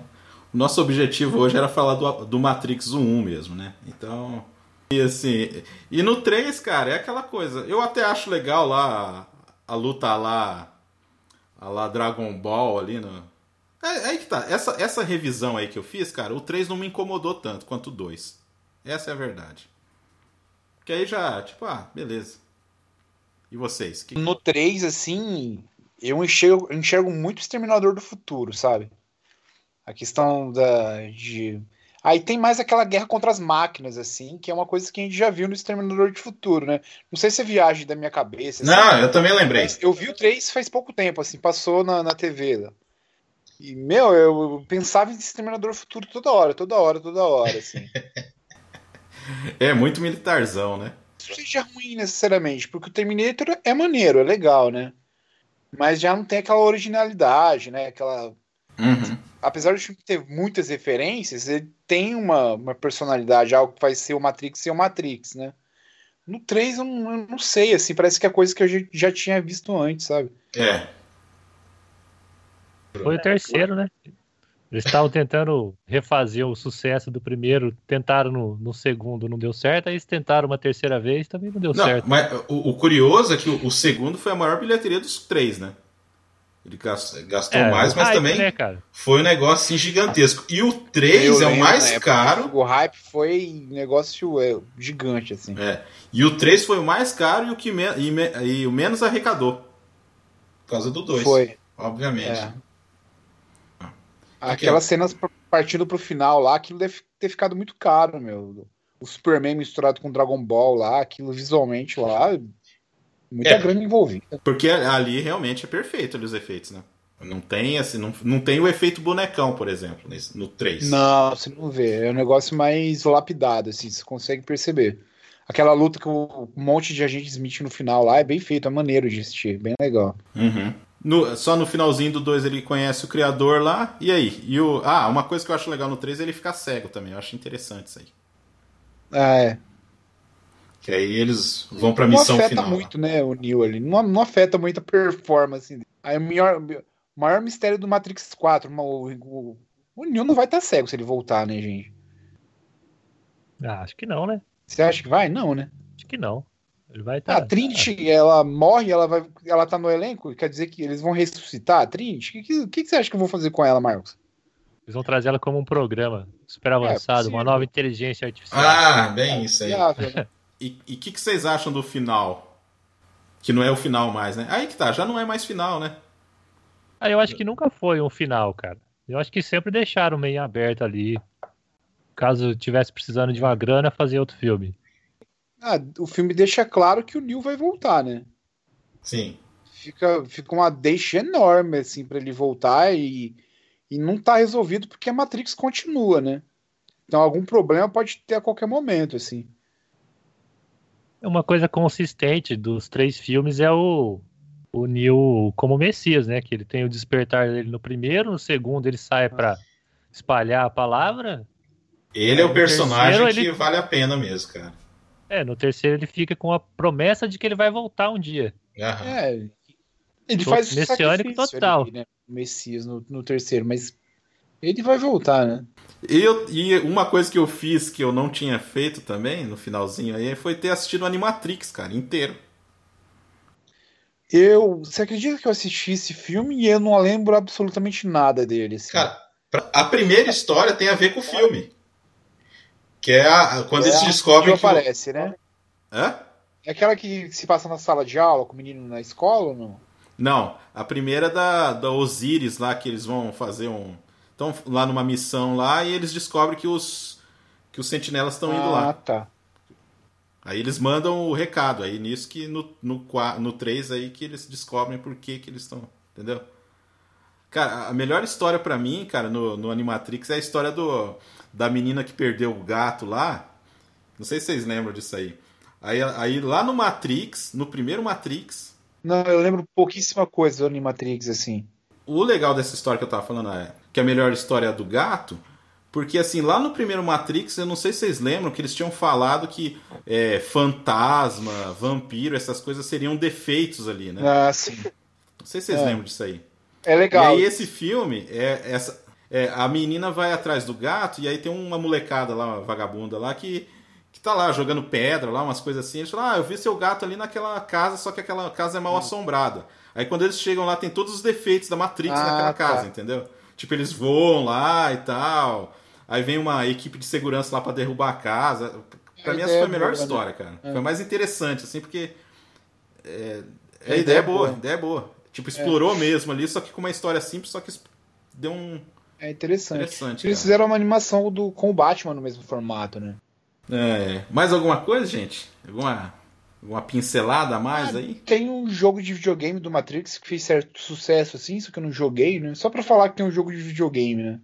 nosso objetivo hoje era falar do, do Matrix 1 mesmo, né? Então. E assim. E no 3, cara, é aquela coisa. Eu até acho legal lá a, a luta lá. A lá Dragon Ball ali no. É, é aí que tá. Essa, essa revisão aí que eu fiz, cara, o 3 não me incomodou tanto quanto o 2. Essa é a verdade. Que aí já, tipo, ah, beleza. E vocês? Que... No 3, assim, eu enxergo, enxergo muito Exterminador do Futuro, sabe? A questão da. de. Aí tem mais aquela guerra contra as máquinas, assim, que é uma coisa que a gente já viu no Exterminador do Futuro, né? Não sei se é viagem da minha cabeça. Assim, Não, eu também lembrei. eu vi o 3 faz pouco tempo, assim, passou na, na TV. E, meu, eu pensava em Exterminador do Futuro toda hora, toda hora, toda hora, assim. *laughs* É muito militarzão, né? Não seja ruim necessariamente, porque o Terminator é maneiro, é legal, né? Mas já não tem aquela originalidade, né? Aquela. Uhum. Apesar do filme ter muitas referências, ele tem uma, uma personalidade, algo que vai ser o Matrix ser o Matrix, né? No 3 eu não, eu não sei, assim, parece que é coisa que eu já, já tinha visto antes, sabe? É. Foi o terceiro, né? Eles estavam tentando refazer o sucesso do primeiro, tentaram no, no, segundo, não deu certo, aí eles tentaram uma terceira vez, também não deu não, certo. Mas o, o, curioso é que o, o, segundo foi a maior bilheteria dos três, né? Ele gastou, é, mais, mas hype, também né, foi um negócio assim, gigantesco. E o 3 é o mais época, caro. O hype foi negócio é, gigante, assim. É. E o 3 foi o mais caro e o que me, e, me, e o menos arrecadou. Por causa do 2. Foi. Obviamente. É. Aquelas cenas partindo pro final lá, aquilo deve ter ficado muito caro, meu. O Superman misturado com Dragon Ball lá, aquilo visualmente lá. Muita é, grana envolvida. Porque ali realmente é perfeito os efeitos, né? Não tem assim, não, não tem o efeito bonecão, por exemplo, nesse, no 3. Não, você não vê. É um negócio mais lapidado, assim, você consegue perceber. Aquela luta com um monte de agente Smith no final lá é bem feito, é maneiro de assistir, bem legal. Uhum. No, só no finalzinho do 2 ele conhece o criador lá, e aí? E o, ah, uma coisa que eu acho legal no 3 é ele ficar cego também, eu acho interessante isso aí. Ah, é. Que aí eles vão pra missão final. Não afeta muito, lá. né, o Neo ali. Não, não afeta muito a performance. Aí o maior, maior mistério do Matrix 4, o, o, o Neo não vai estar tá cego se ele voltar, né, gente? Ah, acho que não, né? Você acha que vai? Não, né? Acho que não. Ele vai estar. Tá, a Trinity, ela morre, ela vai, ela tá no elenco, quer dizer que eles vão ressuscitar a Trinity? O que, que, que, você acha que eu vou fazer com ela, Marcos? Eles vão trazer ela como um programa super é, avançado, é, uma nova inteligência artificial. Ah, bem isso aí. Né? *laughs* e o que, que vocês acham do final? Que não é o final mais, né? Aí que tá, já não é mais final, né? Ah, eu acho que nunca foi um final, cara. Eu acho que sempre deixaram meio aberto ali. Caso tivesse precisando de uma grana, fazer outro filme. Ah, o filme deixa claro que o Neil vai voltar, né? Sim. Fica, fica uma deixa enorme, assim, para ele voltar e, e não tá resolvido porque a Matrix continua, né? Então algum problema pode ter a qualquer momento, assim. Uma coisa consistente dos três filmes é o, o Neil como Messias, né? Que ele tem o despertar dele no primeiro, no segundo ele sai para espalhar a palavra. Ele é o personagem terceiro, que ele... vale a pena mesmo, cara. É, no terceiro ele fica com a promessa de que ele vai voltar um dia. Uhum. É, ele faz messiânico total. Ali, né? Messias no, no, terceiro, mas ele vai voltar, né? E, eu, e uma coisa que eu fiz que eu não tinha feito também, no finalzinho aí, foi ter assistido o Animatrix, cara, inteiro. Eu. Você acredita que eu assisti esse filme e eu não lembro absolutamente nada dele? Assim. Cara, a primeira história tem a ver com o filme. Que é a, quando é eles descobrem que. aparece, o... né? Hã? É aquela que se passa na sala de aula com o menino na escola ou não? Não, a primeira é da, da Osiris lá, que eles vão fazer um. Estão lá numa missão lá e eles descobrem que os. que os sentinelas estão indo lá. Ah, tá. Aí eles mandam o recado, aí nisso que no, no, no 3 aí que eles descobrem por que, que eles estão. Entendeu? Cara, a melhor história para mim, cara, no, no Animatrix é a história do da menina que perdeu o gato lá. Não sei se vocês lembram disso aí. Aí, aí lá no Matrix, no primeiro Matrix. Não, eu lembro pouquíssima coisa do Animatrix, assim. O legal dessa história que eu tava falando é que a melhor história é a do gato. Porque, assim, lá no primeiro Matrix, eu não sei se vocês lembram que eles tinham falado que é, fantasma, vampiro, essas coisas seriam defeitos ali, né? Ah, sim. Não sei se vocês é. lembram disso aí. É legal. E aí, esse filme, é essa, é, a menina vai atrás do gato e aí tem uma molecada lá, uma vagabunda lá, que, que tá lá jogando pedra, lá, umas coisas assim. Eles falam, ah, eu vi seu gato ali naquela casa, só que aquela casa é mal hum. assombrada. Aí quando eles chegam lá, tem todos os defeitos da Matrix ah, naquela tá. casa, entendeu? Tipo, eles voam lá e tal. Aí vem uma equipe de segurança lá para derrubar a casa. Pra a mim, essa foi a melhor boa, né? história, cara. É. Foi mais interessante, assim, porque. É, a, a, ideia, é boa, boa, a ideia é boa. Tipo, explorou é. mesmo ali, só que com uma história simples, só que deu um, é interessante. interessante Eles fizeram uma animação do, com o Batman no mesmo formato, né? É. Mais alguma coisa, gente? Alguma, alguma pincelada a mais ah, aí? Tem um jogo de videogame do Matrix que fez certo sucesso, assim, só que eu não joguei, né? Só pra falar que tem um jogo de videogame, né?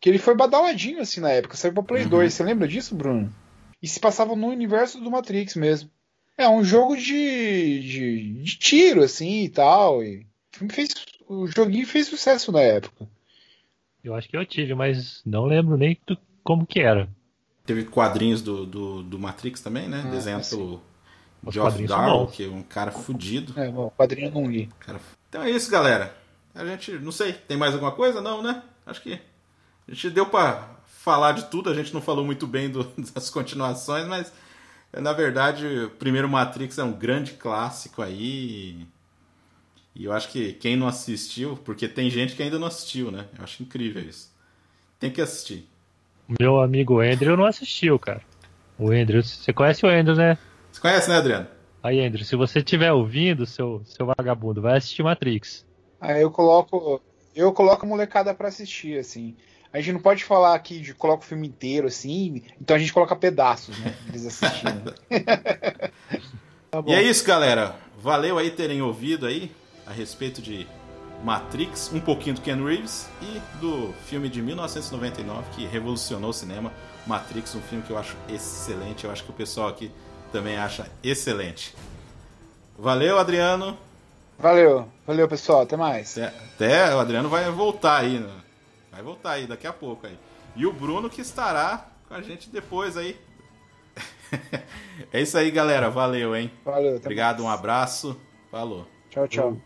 Que ele foi badaladinho, assim, na época. Saiu pra Play uhum. 2. Você lembra disso, Bruno? E se passava no universo do Matrix mesmo. É um jogo de, de, de tiro, assim, e tal. E fez, o joguinho fez sucesso na época. Eu acho que eu tive, mas não lembro nem do, como que era. Teve quadrinhos do, do, do Matrix também, né? Ah, Desenhado pelo Geoff Darrow, que é um cara fudido. É, bom, quadrinho não li. Cara... Então é isso, galera. A gente, não sei, tem mais alguma coisa? Não, né? Acho que a gente deu para falar de tudo. A gente não falou muito bem do, *laughs* das continuações, mas na verdade, o primeiro Matrix é um grande clássico aí. E eu acho que quem não assistiu, porque tem gente que ainda não assistiu, né? Eu acho incrível isso. Tem que assistir. Meu amigo Andrew não assistiu, cara. O Andrew, você conhece o Andrew, né? Você conhece, né, Adriano? Aí, Andrew, se você estiver ouvindo, seu, seu vagabundo, vai assistir Matrix. Aí eu coloco. Eu coloco a molecada pra assistir, assim. A gente não pode falar aqui de coloca o filme inteiro, assim, então a gente coloca pedaços, né? Eles assistindo. *laughs* tá e é isso, galera. valeu aí terem ouvido aí a respeito de Matrix, um pouquinho do Ken Reeves e do filme de 1999 que revolucionou o cinema, Matrix, um filme que eu acho excelente, eu acho que o pessoal aqui também acha excelente. Valeu, Adriano. Valeu, valeu pessoal, até mais. Até, até o Adriano vai voltar aí, né? vai voltar aí daqui a pouco aí. E o Bruno que estará com a gente depois aí. *laughs* é isso aí, galera. Valeu, hein? Valeu. Obrigado, mais. um abraço. Falou. Tchau, tchau.